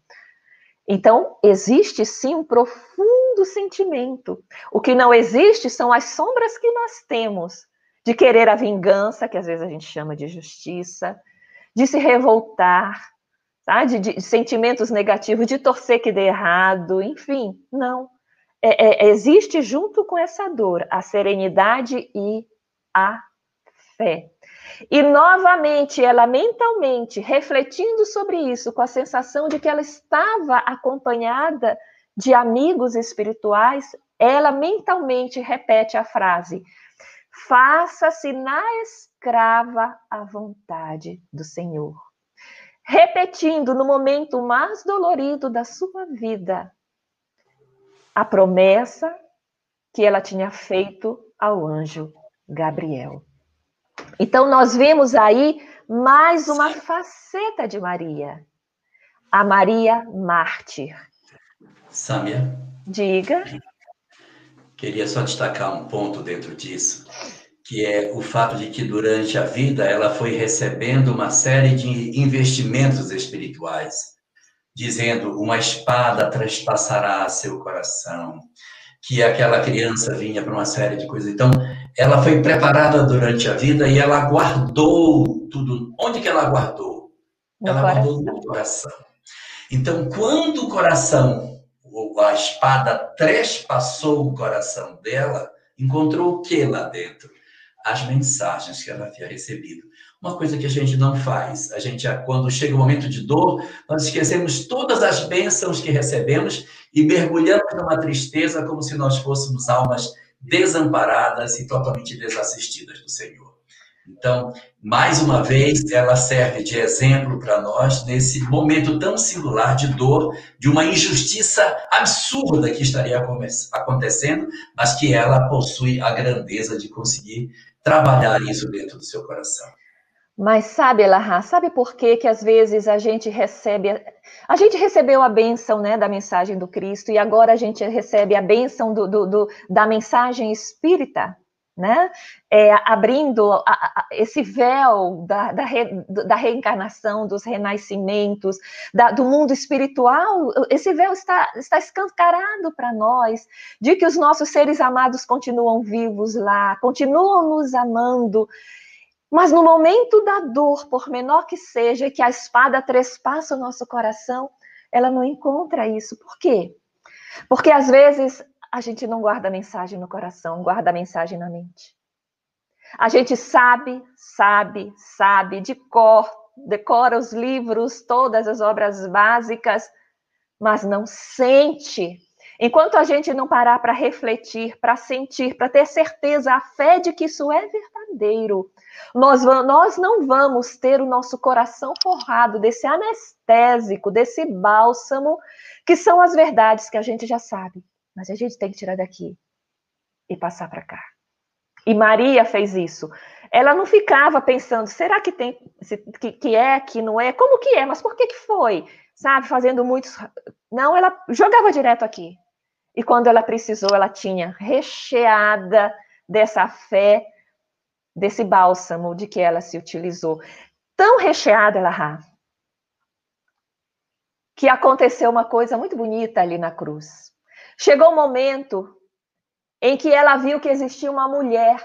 Então, existe sim um profundo sentimento. O que não existe são as sombras que nós temos de querer a vingança, que às vezes a gente chama de justiça, de se revoltar, tá? de, de sentimentos negativos, de torcer que dê errado, enfim, não. É, é, existe junto com essa dor a serenidade e a fé. E novamente, ela mentalmente, refletindo sobre isso, com a sensação de que ela estava acompanhada de amigos espirituais, ela mentalmente repete a frase: Faça-se na escrava a vontade do Senhor. Repetindo no momento mais dolorido da sua vida a promessa que ela tinha feito ao anjo Gabriel. Então, nós vemos aí mais uma faceta de Maria, a Maria mártir.
Sâmia.
Diga.
Queria só destacar um ponto dentro disso, que é o fato de que durante a vida ela foi recebendo uma série de investimentos espirituais, dizendo: uma espada traspassará seu coração, que aquela criança vinha para uma série de coisas. Então, ela foi preparada durante a vida e ela guardou tudo. Onde que ela guardou? No ela coração. guardou no coração. Então, quando o coração, a espada trespassou o coração dela, encontrou o que lá dentro? As mensagens que ela havia recebido. Uma coisa que a gente não faz. A gente, quando chega o momento de dor, nós esquecemos todas as bênçãos que recebemos e mergulhamos numa tristeza como se nós fôssemos almas desamparadas e totalmente desassistidas do Senhor. Então, mais uma vez, ela serve de exemplo para nós nesse momento tão singular de dor, de uma injustiça absurda que estaria acontecendo, mas que ela possui a grandeza de conseguir trabalhar isso dentro do seu coração.
Mas sabe, Elahá, sabe por que que às vezes a gente recebe... A gente recebeu a bênção né, da mensagem do Cristo e agora a gente recebe a bênção do, do, do, da mensagem espírita. né? É, abrindo a, a, esse véu da, da, re, da, reencarnação, dos renascimentos, da, do mundo espiritual, esse véu está, está escancarado para nós, de que os nossos seres amados continuam vivos lá, continuam nos amando. Mas no momento da dor, por menor que seja, que a espada trespassa o nosso coração, ela não encontra isso. Por quê? Porque às vezes a gente não guarda a mensagem no coração, guarda a mensagem na mente. A gente sabe, sabe, sabe, de cor, decora os livros, todas as obras básicas, mas não sente. Enquanto a gente não parar para refletir, para sentir, para ter certeza, a fé de que isso é verdadeiro, nós, nós não vamos ter o nosso coração forrado desse anestésico, desse bálsamo, que são as verdades que a gente já sabe. Mas a gente tem que tirar daqui e passar para cá. E Maria fez isso. Ela não ficava pensando, será que tem que, que é, que não é? Como que é? Mas por que que foi? Sabe, fazendo muitos. Não, ela jogava direto aqui. E quando ela precisou, ela tinha recheada dessa fé, desse bálsamo de que ela se utilizou. Tão recheada ela, que aconteceu uma coisa muito bonita ali na cruz. Chegou o um momento em que ela viu que existia uma mulher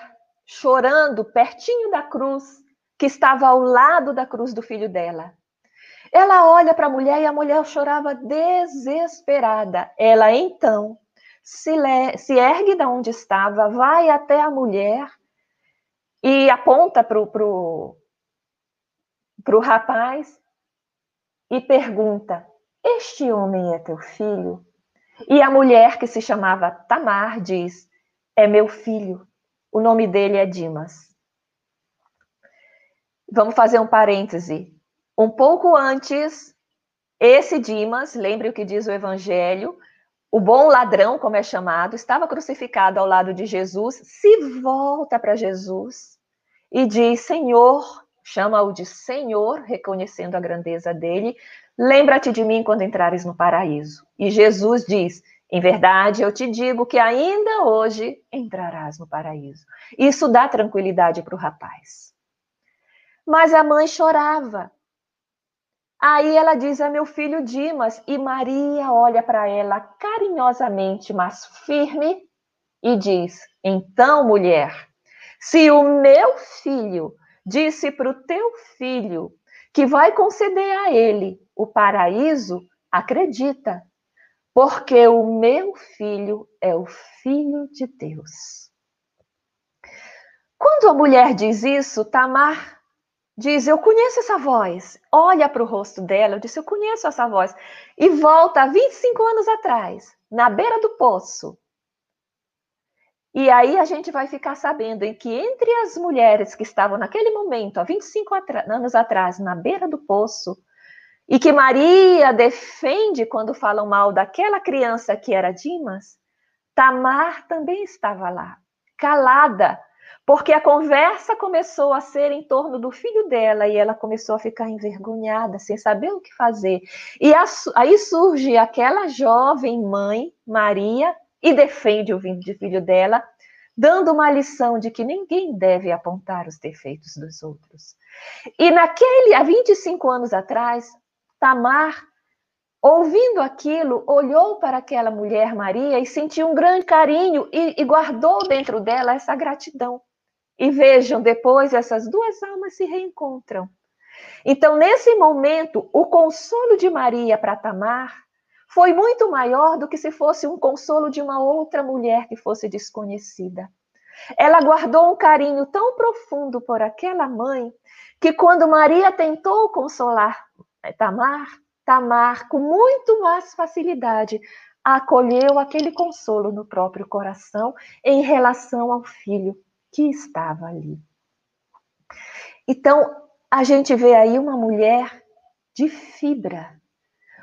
chorando pertinho da cruz, que estava ao lado da cruz do filho dela. Ela olha para a mulher e a mulher chorava desesperada. Ela então se, se ergue da onde estava, vai até a mulher e aponta para o pro, pro rapaz e pergunta: Este homem é teu filho? E a mulher que se chamava Tamar diz: É meu filho, o nome dele é Dimas. Vamos fazer um parêntese. Um pouco antes, esse Dimas, lembre o que diz o Evangelho, o bom ladrão, como é chamado, estava crucificado ao lado de Jesus, se volta para Jesus e diz: Senhor, chama-o de Senhor, reconhecendo a grandeza dele, Lembra-te de mim quando entrares no paraíso. E Jesus diz: Em verdade, eu te digo que ainda hoje entrarás no paraíso. Isso dá tranquilidade para o rapaz. Mas a mãe chorava. Aí ela diz: É meu filho Dimas. E Maria olha para ela carinhosamente, mas firme, e diz: Então, mulher, se o meu filho disse para o teu filho que vai conceder a ele o paraíso, acredita, porque o meu filho é o filho de Deus. Quando a mulher diz isso, Tamar diz: Eu conheço essa voz. Olha para o rosto dela, eu disse: Eu conheço essa voz. E volta 25 anos atrás, na beira do poço, e aí a gente vai ficar sabendo em que entre as mulheres que estavam naquele momento, há 25 anos atrás, na beira do poço, e que Maria defende quando falam mal daquela criança que era Dimas, Tamar também estava lá, calada, porque a conversa começou a ser em torno do filho dela e ela começou a ficar envergonhada, sem saber o que fazer. E aí surge aquela jovem mãe, Maria, e defende o filho dela, dando uma lição de que ninguém deve apontar os defeitos dos outros. E naquele, há 25 anos atrás, Tamar, ouvindo aquilo, olhou para aquela mulher Maria e sentiu um grande carinho e, e guardou dentro dela essa gratidão. E vejam, depois essas duas almas se reencontram. Então, nesse momento, o consolo de Maria para Tamar foi muito maior do que se fosse um consolo de uma outra mulher que fosse desconhecida. Ela guardou um carinho tão profundo por aquela mãe que quando Maria tentou consolar Tamar, Tamar, com muito mais facilidade, acolheu aquele consolo no próprio coração em relação ao filho que estava ali. Então, a gente vê aí uma mulher de fibra,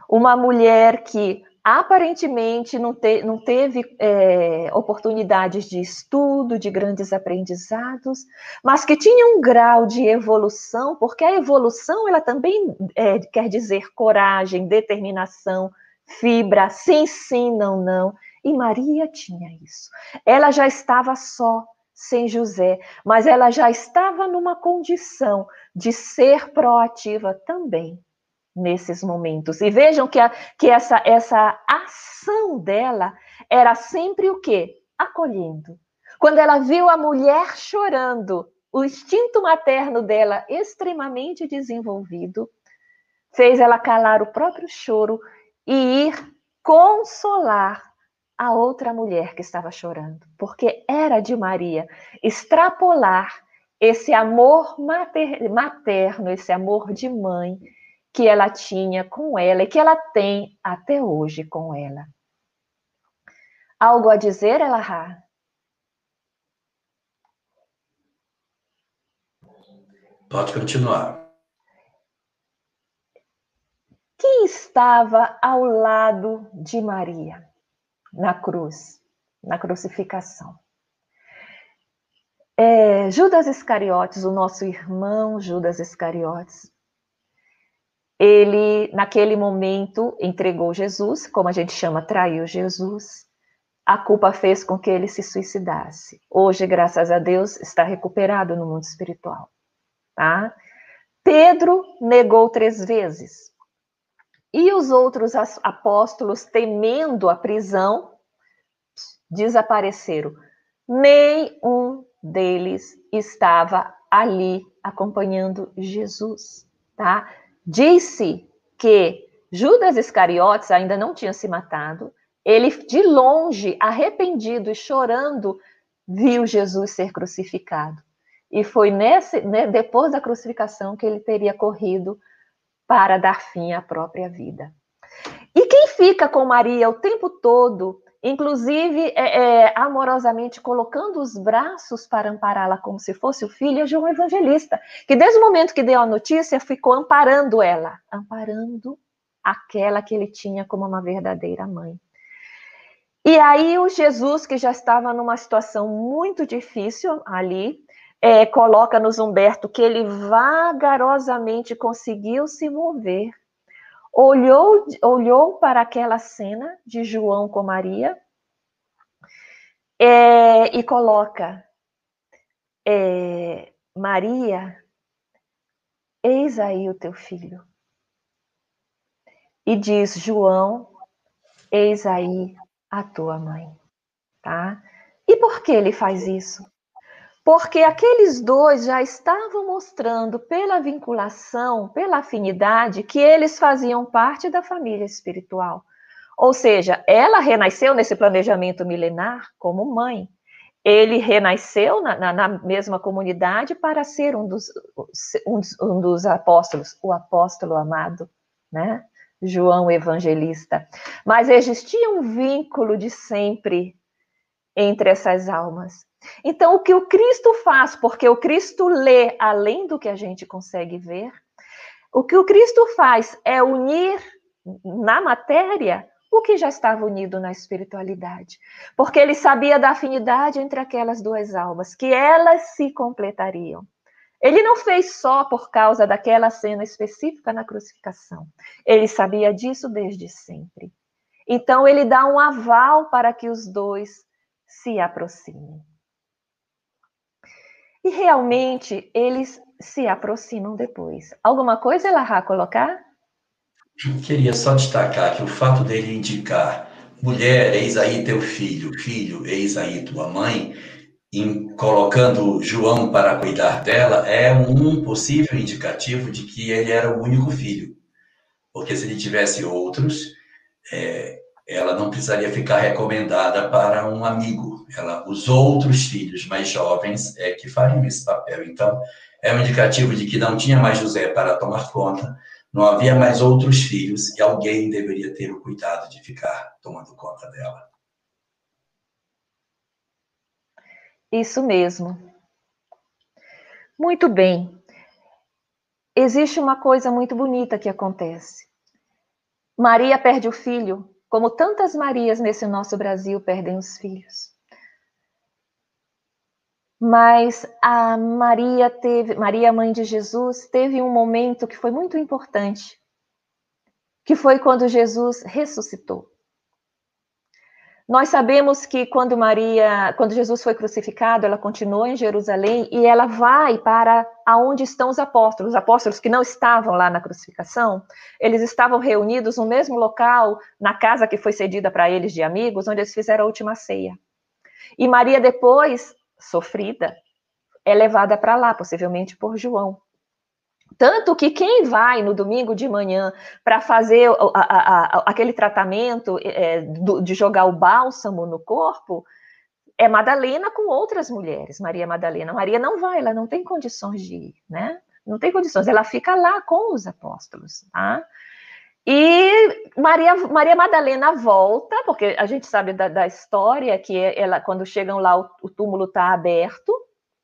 uma mulher que aparentemente não, te, não teve é, oportunidades de estudo, de grandes aprendizados, mas que tinha um grau de evolução, porque a evolução ela também é, quer dizer coragem, determinação, fibra, sim, sim, não, não. E Maria tinha isso. Ela já estava só, sem José, mas ela já estava numa condição de ser proativa também nesses momentos. E vejam que, a, que essa, essa ação dela era sempre o quê? Acolhendo. Quando ela viu a mulher chorando, o instinto materno dela extremamente desenvolvido, fez ela calar o próprio choro e ir consolar a outra mulher que estava chorando, porque era de Maria extrapolar esse amor mater, materno, esse amor de mãe que ela tinha com ela e que ela tem até hoje com ela. Algo a dizer, Elahá?
Pode continuar.
Quem estava ao lado de Maria na cruz, na crucificação? É, Judas Iscariotes, o nosso irmão Judas Iscariotes, ele, naquele momento, entregou Jesus, como a gente chama, traiu Jesus. A culpa fez com que ele se suicidasse. Hoje, graças a Deus, está recuperado no mundo espiritual. Tá? Pedro negou três vezes. E os outros apóstolos, temendo a prisão, desapareceram. Nem um deles estava ali acompanhando Jesus, tá? Disse que Judas Iscariotes ainda não tinha se matado. Ele, de longe, arrependido e chorando, viu Jesus ser crucificado. E foi nesse, né, depois da crucificação que ele teria corrido para dar fim à própria vida. E quem fica com Maria o tempo todo, inclusive é, é, amorosamente colocando os braços para ampará-la como se fosse o filho, é João Evangelista, que desde o momento que deu a notícia ficou amparando ela, amparando aquela que ele tinha como uma verdadeira mãe. E aí o Jesus, que já estava numa situação muito difícil ali, é, coloca-nos Humberto que ele vagarosamente conseguiu se mover, olhou, olhou para aquela cena de João com Maria é, e coloca é, Maria, eis aí o teu filho. E diz João, eis aí a tua mãe, tá? E por que ele faz isso? Porque aqueles dois já estavam mostrando pela vinculação, pela afinidade, que eles faziam parte da família espiritual. Ou seja, ela renasceu nesse planejamento milenar como mãe. Ele renasceu na, na, na mesma comunidade para ser um dos, um, um dos apóstolos, o apóstolo amado, né? João Evangelista. Mas existia um vínculo de sempre entre essas almas. Então, o que o Cristo faz, porque o Cristo lê além do que a gente consegue ver, o que o Cristo faz é unir na matéria o que já estava unido na espiritualidade. Porque ele sabia da afinidade entre aquelas duas almas, que elas se completariam. Ele não fez só por causa daquela cena específica na crucificação. Ele sabia disso desde sempre. Então, ele dá um aval para que os dois se aproximem. E realmente eles se aproximam depois. Alguma coisa, Elahá, colocar?
Queria só destacar que o fato dele indicar mulher, eis aí teu filho, filho, eis aí tua mãe, em, colocando João para cuidar dela, é um possível indicativo de que ele era o único filho. Porque se ele tivesse outros, é, ela não precisaria ficar recomendada para um amigo. Ela, os outros filhos mais jovens é que fariam esse papel. Então, é um indicativo de que não tinha mais José para tomar conta, não havia mais outros filhos e alguém deveria ter o cuidado de ficar tomando conta dela.
Isso mesmo. Muito bem. Existe uma coisa muito bonita que acontece. Maria perde o filho como tantas Marias nesse nosso Brasil perdem os filhos. Mas a Maria teve, Maria mãe de Jesus, teve um momento que foi muito importante, que foi quando Jesus ressuscitou. Nós sabemos que quando Maria, quando Jesus foi crucificado, ela continuou em Jerusalém e ela vai para aonde estão os apóstolos. Os apóstolos que não estavam lá na crucificação, eles estavam reunidos no mesmo local, na casa que foi cedida para eles de amigos, onde eles fizeram a última ceia. E Maria depois, sofrida, é levada para lá, possivelmente por João. Tanto que quem vai no domingo de manhã para fazer a, a, a, aquele tratamento é, do, de jogar o bálsamo no corpo é Madalena com outras mulheres, Maria Madalena. Maria não vai, ela não tem condições de ir, né? Não tem condições, ela fica lá com os apóstolos, tá? E Maria, Maria Madalena volta, porque a gente sabe da, da história que ela, quando chegam lá, o, o túmulo está aberto,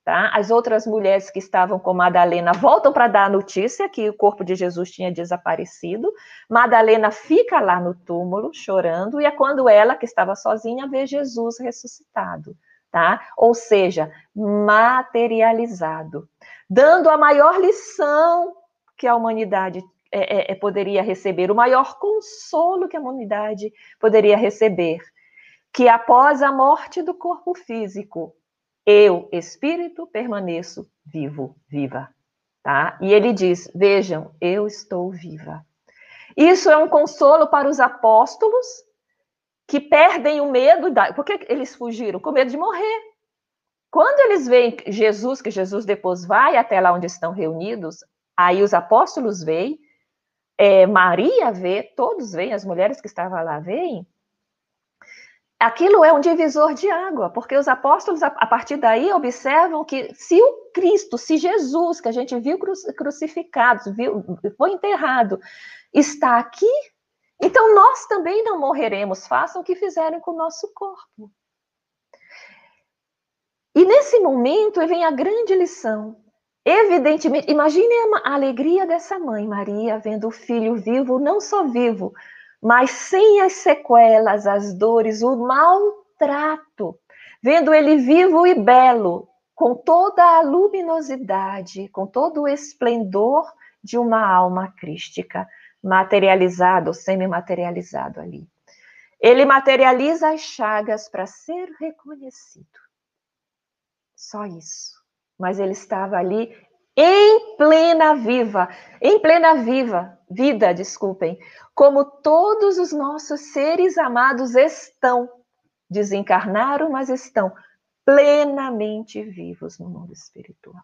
Tá? As outras mulheres que estavam com Madalena voltam para dar a notícia que o corpo de Jesus tinha desaparecido. Madalena fica lá no túmulo chorando, e é quando ela, que estava sozinha, vê Jesus ressuscitado. Tá? Ou seja, materializado, dando a maior lição que a humanidade é, é, é poderia receber, o maior consolo que a humanidade poderia receber, que após a morte do corpo físico, eu, espírito, permaneço vivo, viva. Tá? E ele diz: Vejam, eu estou viva. Isso é um consolo para os apóstolos que perdem o medo da. Por que eles fugiram? Com medo de morrer. Quando eles veem Jesus, que Jesus depois vai até lá onde estão reunidos, aí os apóstolos veem, é, Maria vê, todos veem, as mulheres que estavam lá veem, aquilo é um divisor de água, porque os apóstolos, a partir daí, observam que se o Cristo, se Jesus, que a gente viu crucificado, viu, foi enterrado, está aqui, então nós também não morreremos. Façam o que fizeram com o nosso corpo. E nesse momento vem a grande lição. Evidentemente, imagine a alegria dessa mãe, Maria, vendo o filho vivo, não só vivo, mas sem as sequelas, as dores, o maltrato, vendo ele vivo e belo, com toda a luminosidade, com todo o esplendor de uma alma crística, materializado ou semi-materializado ali. Ele materializa as chagas para ser reconhecido. Só isso. Mas ele estava ali em plena viva, em plena viva, vida, desculpem, como todos os nossos seres amados estão, desencarnaram, mas estão plenamente vivos no mundo espiritual.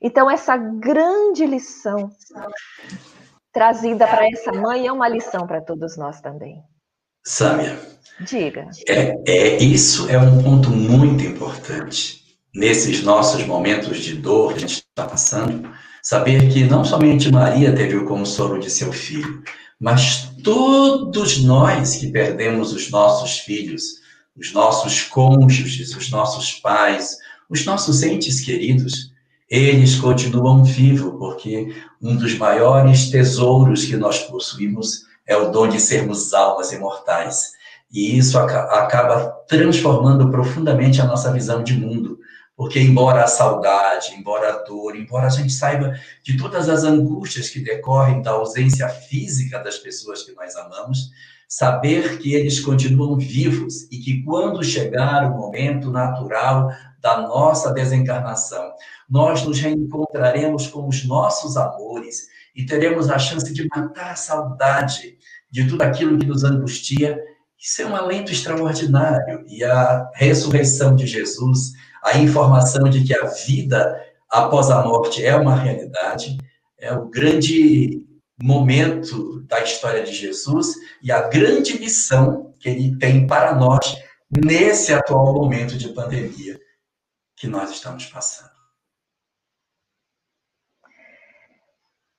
Então, essa grande lição trazida para essa mãe é uma lição para todos nós também.
Sâmia.
Diga.
É, é, isso é um ponto muito importante nesses nossos momentos de dor que a gente está passando, saber que não somente Maria teve o consolo de seu filho, mas todos nós que perdemos os nossos filhos, os nossos cônjuges, os nossos pais, os nossos entes queridos, eles continuam vivos, porque um dos maiores tesouros que nós possuímos é o dom de sermos almas imortais. E isso acaba transformando profundamente a nossa visão de mundo. Porque, embora a saudade, embora a dor, embora a gente saiba de todas as angústias que decorrem da ausência física das pessoas que nós amamos, saber que eles continuam vivos e que quando chegar o momento natural da nossa desencarnação, nós nos reencontraremos com os nossos amores e teremos a chance de matar a saudade de tudo aquilo que nos angustia. Isso é um alento extraordinário. E a ressurreição de Jesus a informação de que a vida após a morte é uma realidade, é o grande momento da história de Jesus e a grande missão que ele tem para nós nesse atual momento de pandemia que nós estamos passando.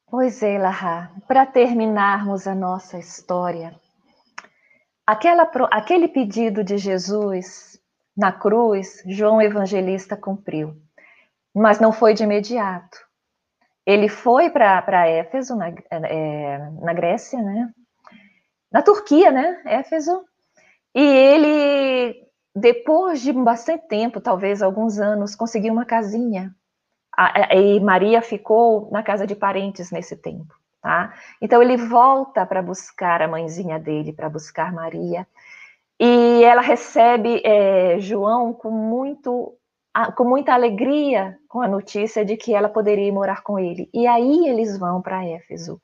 Pois é, Lahá, para terminarmos a nossa história, aquela, aquele pedido de Jesus na cruz, João Evangelista cumpriu. Mas não foi de imediato. Ele foi para Éfeso, na, é, na Grécia, né? Na Turquia, né? Éfeso. E ele, depois de bastante tempo, talvez alguns anos, conseguiu uma casinha. E Maria ficou na casa de parentes nesse tempo. Tá? Então ele volta para buscar a mãezinha dele, para buscar Maria. E ela recebe é, João com, muito, com muita alegria com a notícia de que ela poderia morar com ele. E aí eles vão para Éfeso.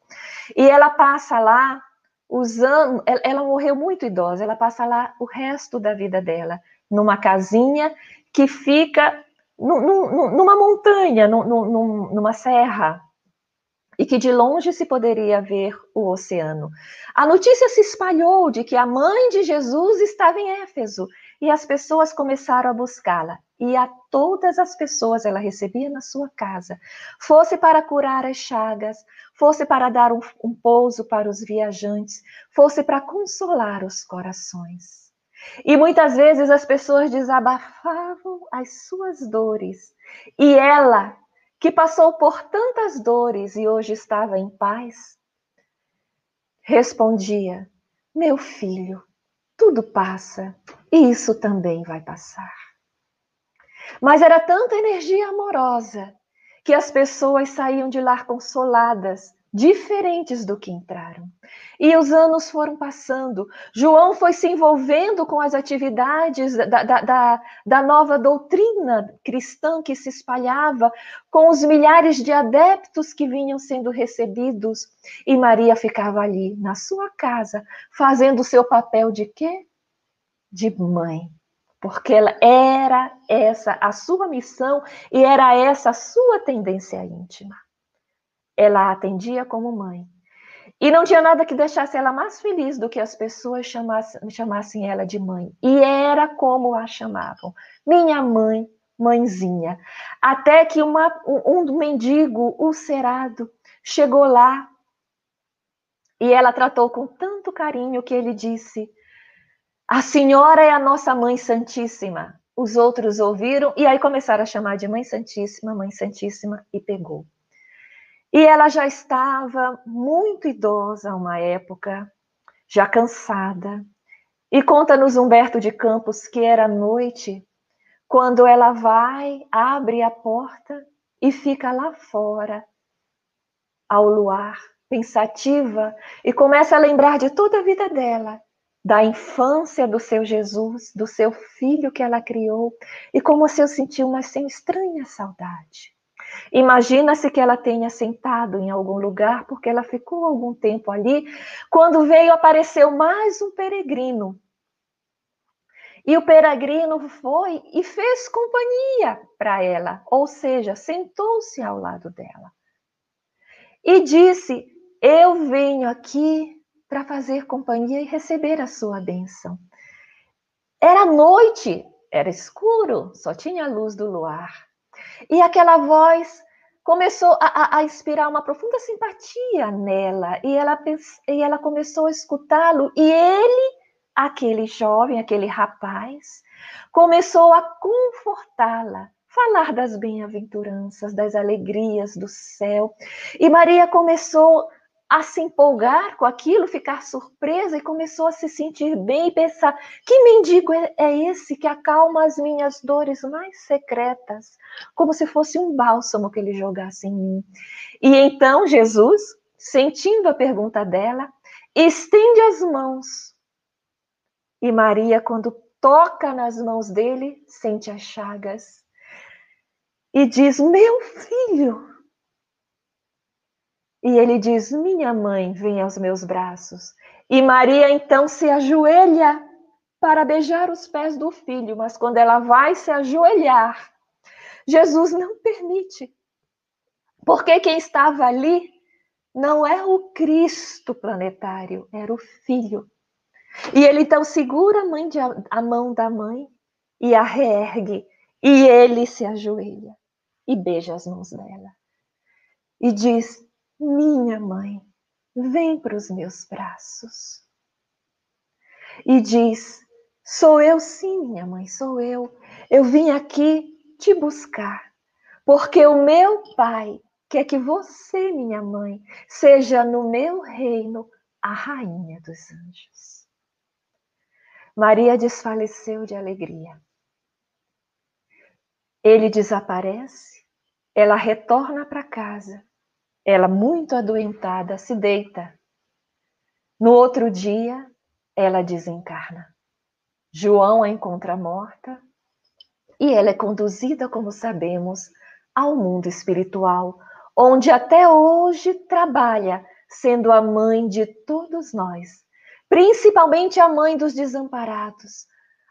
E ela passa lá os anos. Ela morreu muito idosa, ela passa lá o resto da vida dela, numa casinha que fica numa montanha, numa serra, e que de longe se poderia ver o oceano. A notícia se espalhou de que a mãe de Jesus estava em Éfeso e as pessoas começaram a buscá-la. E a todas as pessoas ela recebia na sua casa, fosse para curar as chagas, fosse para dar um, um pouso para os viajantes, fosse para consolar os corações. E muitas vezes as pessoas desabafavam as suas dores, e ela que passou por tantas dores e hoje estava em paz? Respondia: Meu filho, tudo passa e isso também vai passar. Mas era tanta energia amorosa que as pessoas saíam de lá consoladas, diferentes do que entraram. E os anos foram passando. João foi se envolvendo com as atividades da, da, da, da, nova doutrina cristã que se espalhava, com os milhares de adeptos que vinham sendo recebidos. E Maria ficava ali, na sua casa, fazendo o seu papel de quê? De mãe. Porque ela era essa a sua missão e era essa a sua tendência íntima ela a atendia como mãe. E não tinha nada que deixasse ela mais feliz do que as pessoas chamassem, chamassem ela de mãe. E era como a chamavam: minha mãe, mãezinha. Até que uma, um, um mendigo ulcerado chegou lá e ela tratou com tanto carinho que ele disse: A senhora é a nossa mãe santíssima. Os outros ouviram e aí começaram a chamar de mãe santíssima, mãe santíssima e pegou. E ela já estava muito idosa uma época, já cansada. E conta-nos Humberto de Campos que era noite, quando ela vai, abre a porta e fica lá fora, ao luar, pensativa, e começa a lembrar de toda a vida dela, da infância do seu Jesus, do seu filho que ela criou, e como se eu sentiu uma assim, estranha saudade. Imagina-se que ela tenha sentado em algum lugar, porque ela ficou algum tempo ali, quando veio apareceu mais um peregrino. E o peregrino foi e fez companhia para ela, ou seja, sentou-se ao lado dela. E disse: Eu venho aqui para fazer companhia e receber a sua bênção. Era noite, era escuro, só tinha a luz do luar. E aquela voz começou a, a, inspirar uma profunda simpatia nela, e ela, e ela começou a escutá-lo, e ele, aquele jovem, aquele rapaz, começou a confortá-la, falar das bem-aventuranças, das alegrias do céu. E Maria começou a se empolgar com aquilo, ficar surpresa e começou a se sentir bem e pensar: que mendigo é, é esse que acalma as minhas dores mais secretas, como se fosse um bálsamo que ele jogasse em mim. E então Jesus, sentindo a pergunta dela, estende as mãos. E Maria, quando toca nas mãos dele, sente as chagas e diz: Meu filho, e ele diz: Minha mãe, vem aos meus braços. E Maria então se ajoelha para beijar os pés do filho, mas quando ela vai se ajoelhar, Jesus não permite. Porque quem estava ali não é o Cristo planetário, era o filho. E ele então segura a, mãe de, a mão da mãe e a reergue, e ele se ajoelha e beija as mãos dela. E diz: minha mãe, vem para os meus braços. E diz: Sou eu sim, minha mãe, sou eu. Eu vim aqui te buscar, porque o meu pai quer que você, minha mãe, seja no meu reino a rainha dos anjos. Maria desfaleceu de alegria. Ele desaparece, ela retorna para casa ela, muito adoentada, se deita. No outro dia, ela desencarna. João a encontra morta e ela é conduzida, como sabemos, ao mundo espiritual, onde até hoje trabalha, sendo a mãe de todos nós, principalmente a mãe dos desamparados,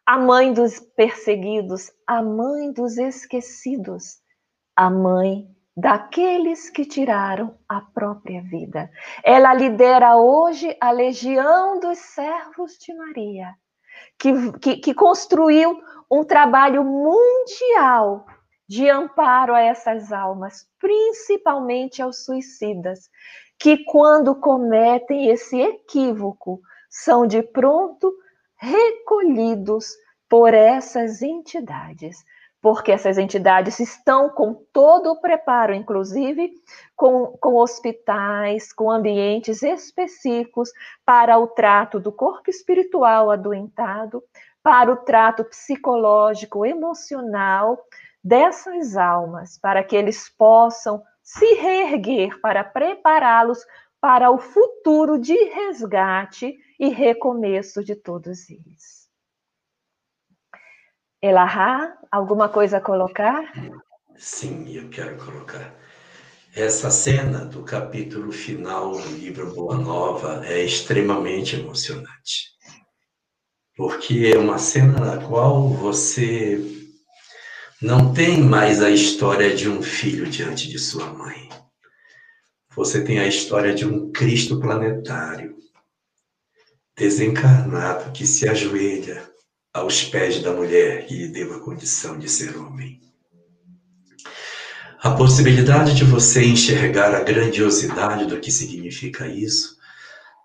a mãe dos perseguidos, a mãe dos esquecidos, a mãe daqueles que tiraram a própria vida. Ela lidera hoje a legião dos servos de Maria, que, que, que construiu um trabalho mundial de amparo a essas almas, principalmente aos suicidas, que quando cometem esse equívoco, são de pronto recolhidos por essas entidades porque essas entidades estão com todo o preparo, inclusive com, com hospitais, com ambientes específicos para o trato do corpo espiritual adoentado, para o trato psicológico, emocional dessas almas, para que eles possam se reerguer, para prepará-los para o futuro de resgate e recomeço de todos eles. Elahá, alguma coisa a colocar?
Sim, eu quero colocar. Essa cena do capítulo final do livro Boa Nova é extremamente emocionante. Porque é uma cena na qual você não tem mais a história de um filho diante de sua mãe. Você tem a história de um Cristo planetário, desencarnado, que se ajoelha aos pés da mulher que lhe deu a condição de ser homem. A possibilidade de você enxergar a grandiosidade do que significa isso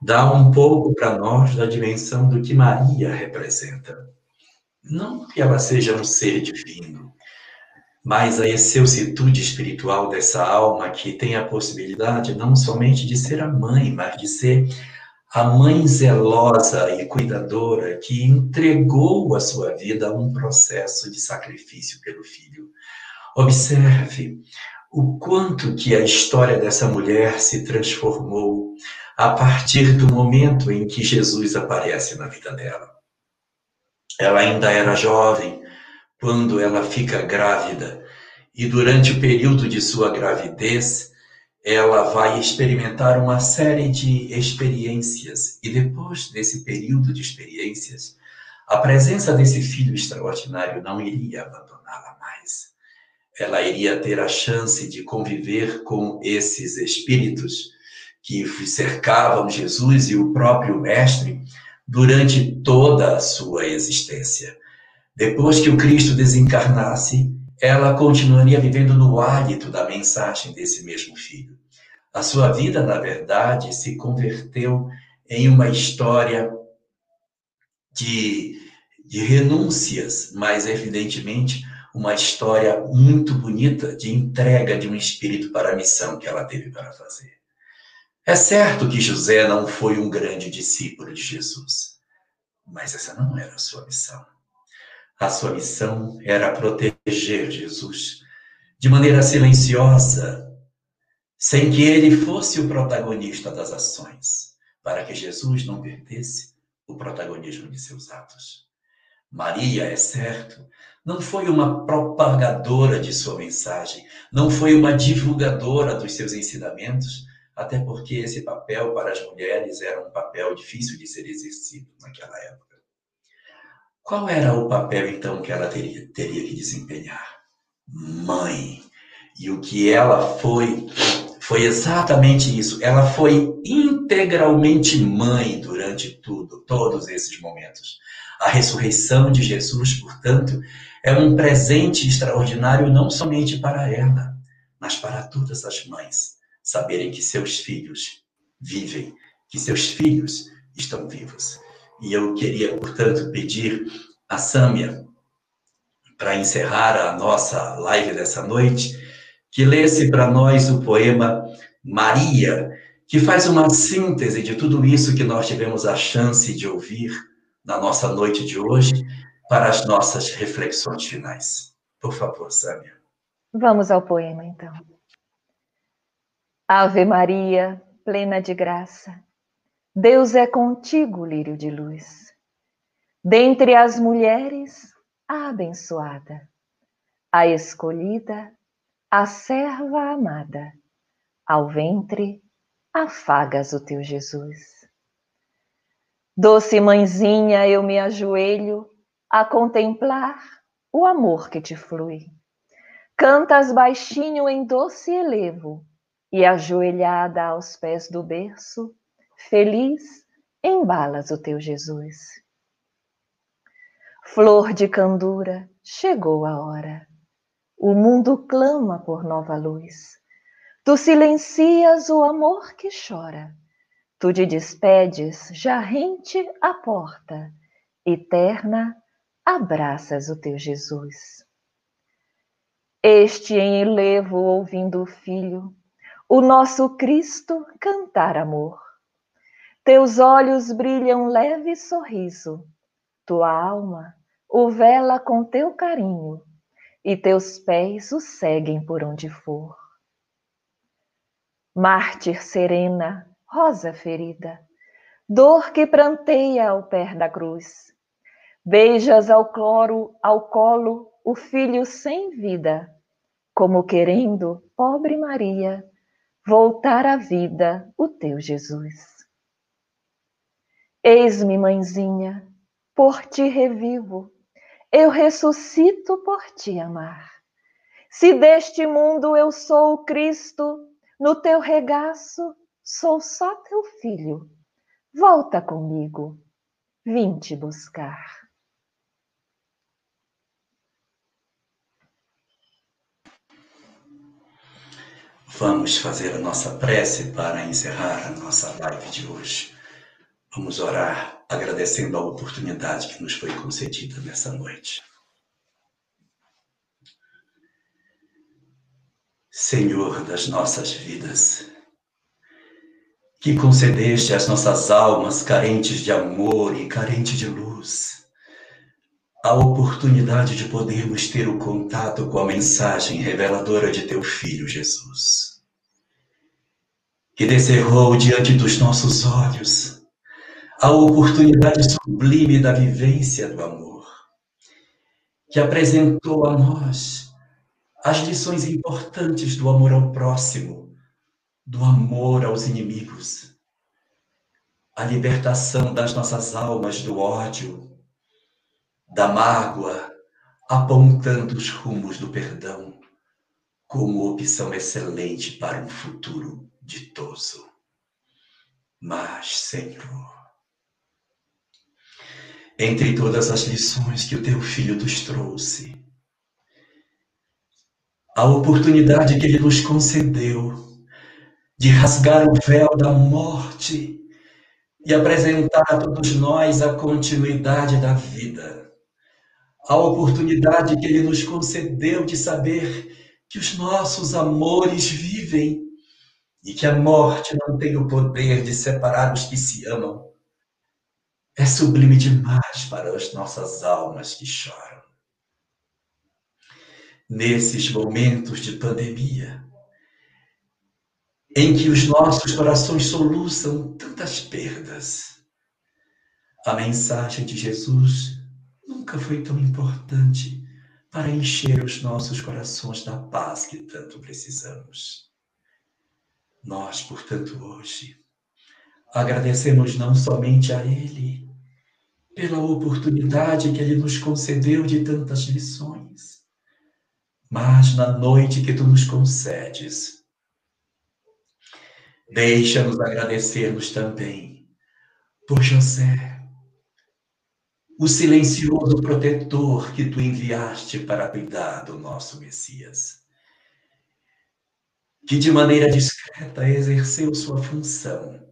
dá um pouco para nós da dimensão do que Maria representa. Não que ela seja um ser divino, mas a excelsitude espiritual dessa alma que tem a possibilidade não somente de ser a mãe, mas de ser a mãe zelosa e cuidadora que entregou a sua vida a um processo de sacrifício pelo filho. Observe o quanto que a história dessa mulher se transformou a partir do momento em que Jesus aparece na vida dela. Ela ainda era jovem quando ela fica grávida e durante o período de sua gravidez, ela vai experimentar uma série de experiências e depois desse período de experiências, a presença desse filho extraordinário não iria abandoná-la mais. Ela iria ter a chance de conviver com esses espíritos que cercavam Jesus e o próprio mestre durante toda a sua existência. Depois que o Cristo desencarnasse, ela continuaria vivendo no hálito da mensagem desse mesmo filho. A sua vida, na verdade, se converteu em uma história de, de renúncias, mas evidentemente uma história muito bonita de entrega de um espírito para a missão que ela teve para fazer. É certo que José não foi um grande discípulo de Jesus, mas essa não era a sua missão. A sua missão era proteger Jesus de maneira silenciosa, sem que ele fosse o protagonista das ações, para que Jesus não perdesse o protagonismo de seus atos. Maria, é certo, não foi uma propagadora de sua mensagem, não foi uma divulgadora dos seus ensinamentos, até porque esse papel para as mulheres era um papel difícil de ser exercido naquela época. Qual era o papel, então, que ela teria, teria que desempenhar? Mãe. E o que ela foi foi exatamente isso. Ela foi integralmente mãe durante tudo, todos esses momentos. A ressurreição de Jesus, portanto, é um presente extraordinário não somente para ela, mas para todas as mães saberem que seus filhos vivem, que seus filhos estão vivos. E eu queria, portanto, pedir a Sâmia, para encerrar a nossa live dessa noite, que lesse para nós o poema Maria, que faz uma síntese de tudo isso que nós tivemos a chance de ouvir na nossa noite de hoje para as nossas reflexões finais. Por favor, Sâmia.
Vamos ao poema, então. Ave Maria, plena de graça, Deus é contigo, lírio de luz. Dentre as mulheres, a abençoada, a escolhida, a serva amada, ao ventre afagas o teu Jesus. Doce mãezinha, eu me ajoelho a contemplar o amor que te flui. Cantas baixinho em doce elevo e ajoelhada aos pés do berço, feliz, embalas o teu Jesus. Flor de candura, chegou a hora. O mundo clama por nova luz. Tu silencias o amor que chora. Tu te despedes, já rente a porta. Eterna, abraças o teu Jesus. Este em elevo, ouvindo o Filho, o nosso Cristo cantar amor. Teus olhos brilham leve sorriso, tua alma o vela com teu carinho, e teus pés o seguem por onde for. Mártir serena, rosa ferida, dor que pranteia ao pé da cruz, beijas ao cloro, ao colo, o filho sem vida, como querendo, pobre Maria, voltar à vida o teu Jesus. Eis-me, mãezinha, por ti revivo, eu ressuscito por te amar. Se deste mundo eu sou o Cristo, no teu regaço sou só teu filho. Volta comigo, vim te buscar.
Vamos fazer a nossa prece para encerrar a nossa live de hoje. Vamos orar agradecendo a oportunidade que nos foi concedida nessa noite. Senhor das nossas vidas, que concedeste às nossas almas carentes de amor e carentes de luz, a oportunidade de podermos ter o contato com a mensagem reveladora de teu Filho Jesus, que descerrou diante dos nossos olhos a oportunidade sublime da vivência do amor, que apresentou a nós as lições importantes do amor ao próximo, do amor aos inimigos, a libertação das nossas almas do ódio, da mágoa, apontando os rumos do perdão como opção excelente para um futuro ditoso. Mas, Senhor, entre todas as lições que o teu filho nos trouxe, a oportunidade que ele nos concedeu de rasgar o véu da morte e apresentar a todos nós a continuidade da vida. A oportunidade que ele nos concedeu de saber que os nossos amores vivem e que a morte não tem o poder de separar os que se amam é sublime demais para as nossas almas que choram. Nesses momentos de pandemia, em que os nossos corações soluçam tantas perdas, a mensagem de Jesus nunca foi tão importante para encher os nossos corações da paz que tanto precisamos. Nós, portanto, hoje, agradecemos não somente a Ele, pela oportunidade que Ele nos concedeu de tantas lições. Mas na noite que Tu nos concedes, deixa-nos agradecermos também por José, o silencioso protetor que Tu enviaste para cuidar do nosso Messias, que de maneira discreta exerceu sua função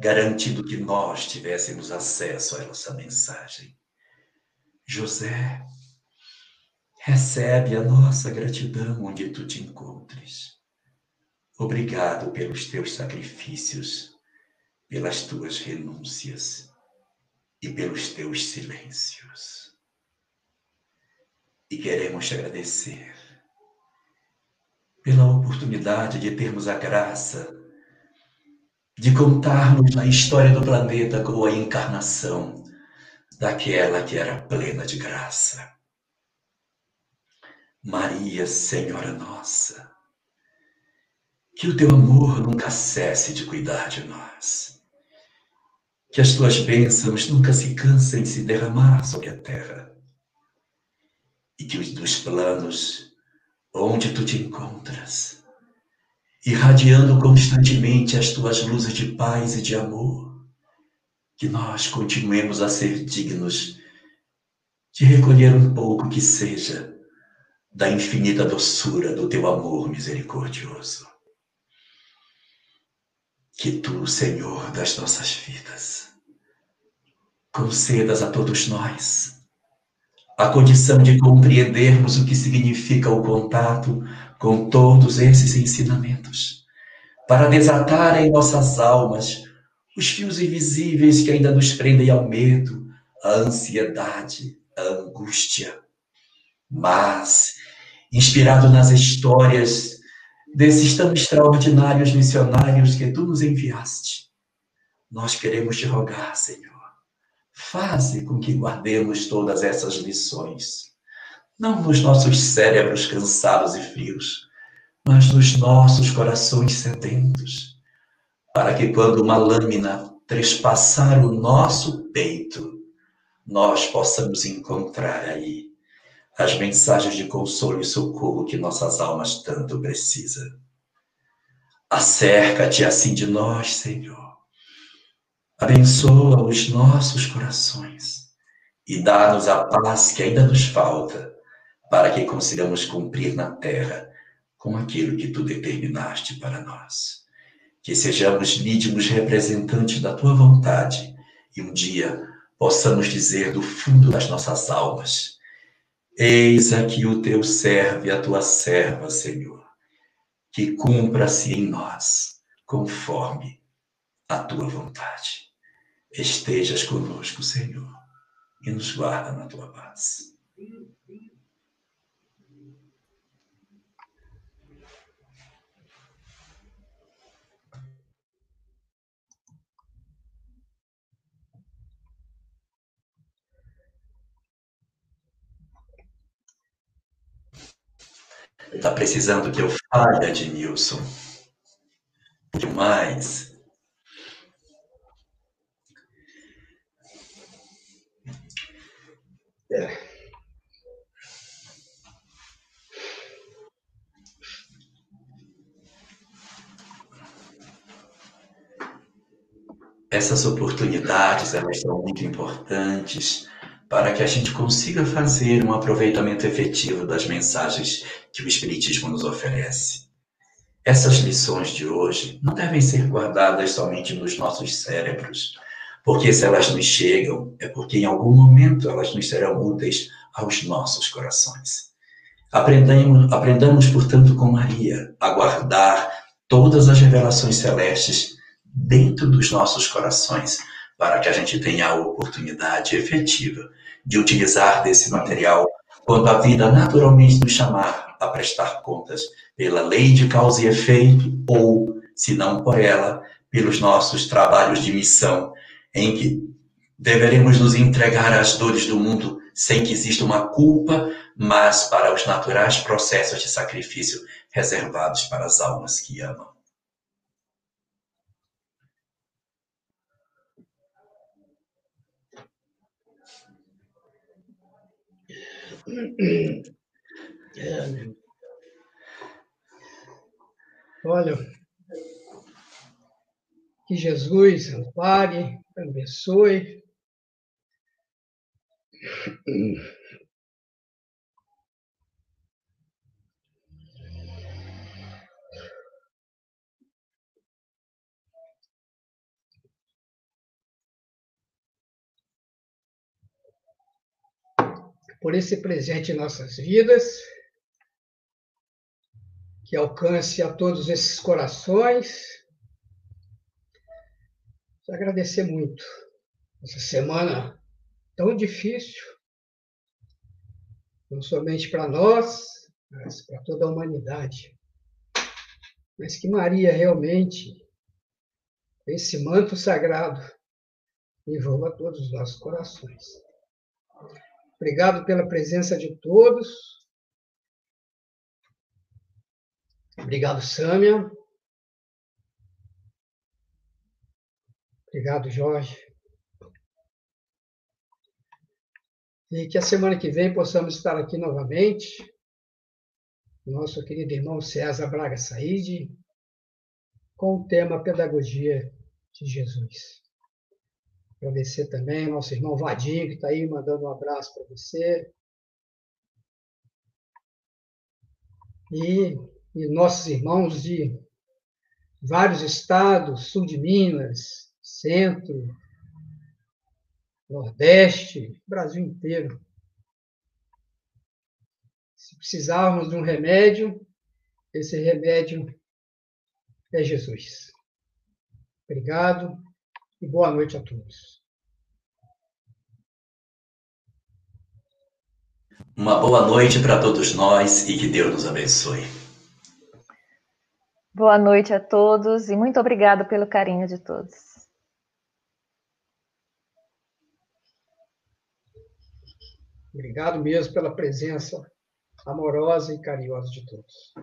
garantindo que nós tivéssemos acesso a essa mensagem. José, recebe a nossa gratidão onde tu te encontres. Obrigado pelos teus sacrifícios, pelas tuas renúncias e pelos teus silêncios. E queremos te agradecer pela oportunidade de termos a graça de contarmos na história do planeta com a encarnação daquela que era plena de graça. Maria, Senhora Nossa, que o teu amor nunca cesse de cuidar de nós. Que as tuas bênçãos nunca se cansem de se derramar sobre a terra. E que os dos planos onde tu te encontras, irradiando constantemente as tuas luzes de paz e de amor, que nós continuemos a ser dignos de recolher um pouco que seja da infinita doçura do teu amor misericordioso. Que tu, Senhor das nossas vidas, concedas a todos nós a condição de compreendermos o que significa o contato com todos esses ensinamentos, para desatar em nossas almas os fios invisíveis que ainda nos prendem ao medo, à ansiedade, à angústia. Mas, inspirado nas histórias desses tão extraordinários missionários que tu nos enviaste, nós queremos te rogar, Senhor, faze com que guardemos todas essas lições, não nos nossos cérebros cansados e frios, mas nos nossos corações sedentos, para que quando uma lâmina trespassar o nosso peito, nós possamos encontrar aí as mensagens de consolo e socorro que nossas almas tanto precisam. Acerca-te assim de nós, Senhor. Abençoa os nossos corações e dá-nos a paz que ainda nos falta para que consigamos cumprir na terra com aquilo que tu determinaste para nós. Que sejamos lídimos representantes da tua vontade e um dia possamos dizer do fundo das nossas almas: Eis aqui o teu servo e a tua serva, Senhor, que cumpra-se em nós, conforme a tua vontade. Estejas conosco, Senhor, e nos guarda na tua paz. Está precisando que eu fale, Adnilson? Demais. É. Essas oportunidades, elas são muito importantes para que a gente consiga fazer um aproveitamento efetivo das mensagens que o Espiritismo nos oferece. Essas lições de hoje não devem ser guardadas somente nos nossos cérebros, porque se elas nos chegam, é porque em algum momento elas nos serão úteis aos nossos corações. Aprendamos, aprendamos, portanto, com Maria a guardar todas as revelações celestes dentro dos nossos corações, para que a gente tenha a oportunidade efetiva de utilizar desse material quando a vida naturalmente nos chamar a prestar contas pela lei de causa e efeito, ou, se não por ela, pelos nossos trabalhos de missão, em que deveremos nos entregar às dores do mundo sem que exista uma culpa, mas para os naturais processos de sacrifício reservados para as almas que amam.
É? Olha, que Jesus ampare, abençoe. Por esse presente em nossas vidas, que alcance a todos esses corações. Agradecer muito essa semana tão difícil, não somente para nós, mas para toda a humanidade. Mas que Maria realmente, esse manto sagrado, envolva todos os nossos corações. Obrigado pela presença de todos. Obrigado, Sâmia. Obrigado, Jorge. E que a semana que vem possamos estar aqui novamente. Nosso querido irmão César Braga Said, com o tema Pedagogia de Jesus. Agradecer também ao nosso irmão Vadinho, que está aí mandando um abraço para você. E, e nossos irmãos de vários estados, sul de Minas, centro, nordeste, Brasil inteiro. Se precisarmos de um remédio, esse remédio é Jesus. Obrigado e boa noite a todos.
Uma boa noite para todos nós e que Deus nos abençoe.
Boa noite a todos e muito obrigada pelo carinho de todos.
Obrigado mesmo pela presença amorosa e carinhosa de todos.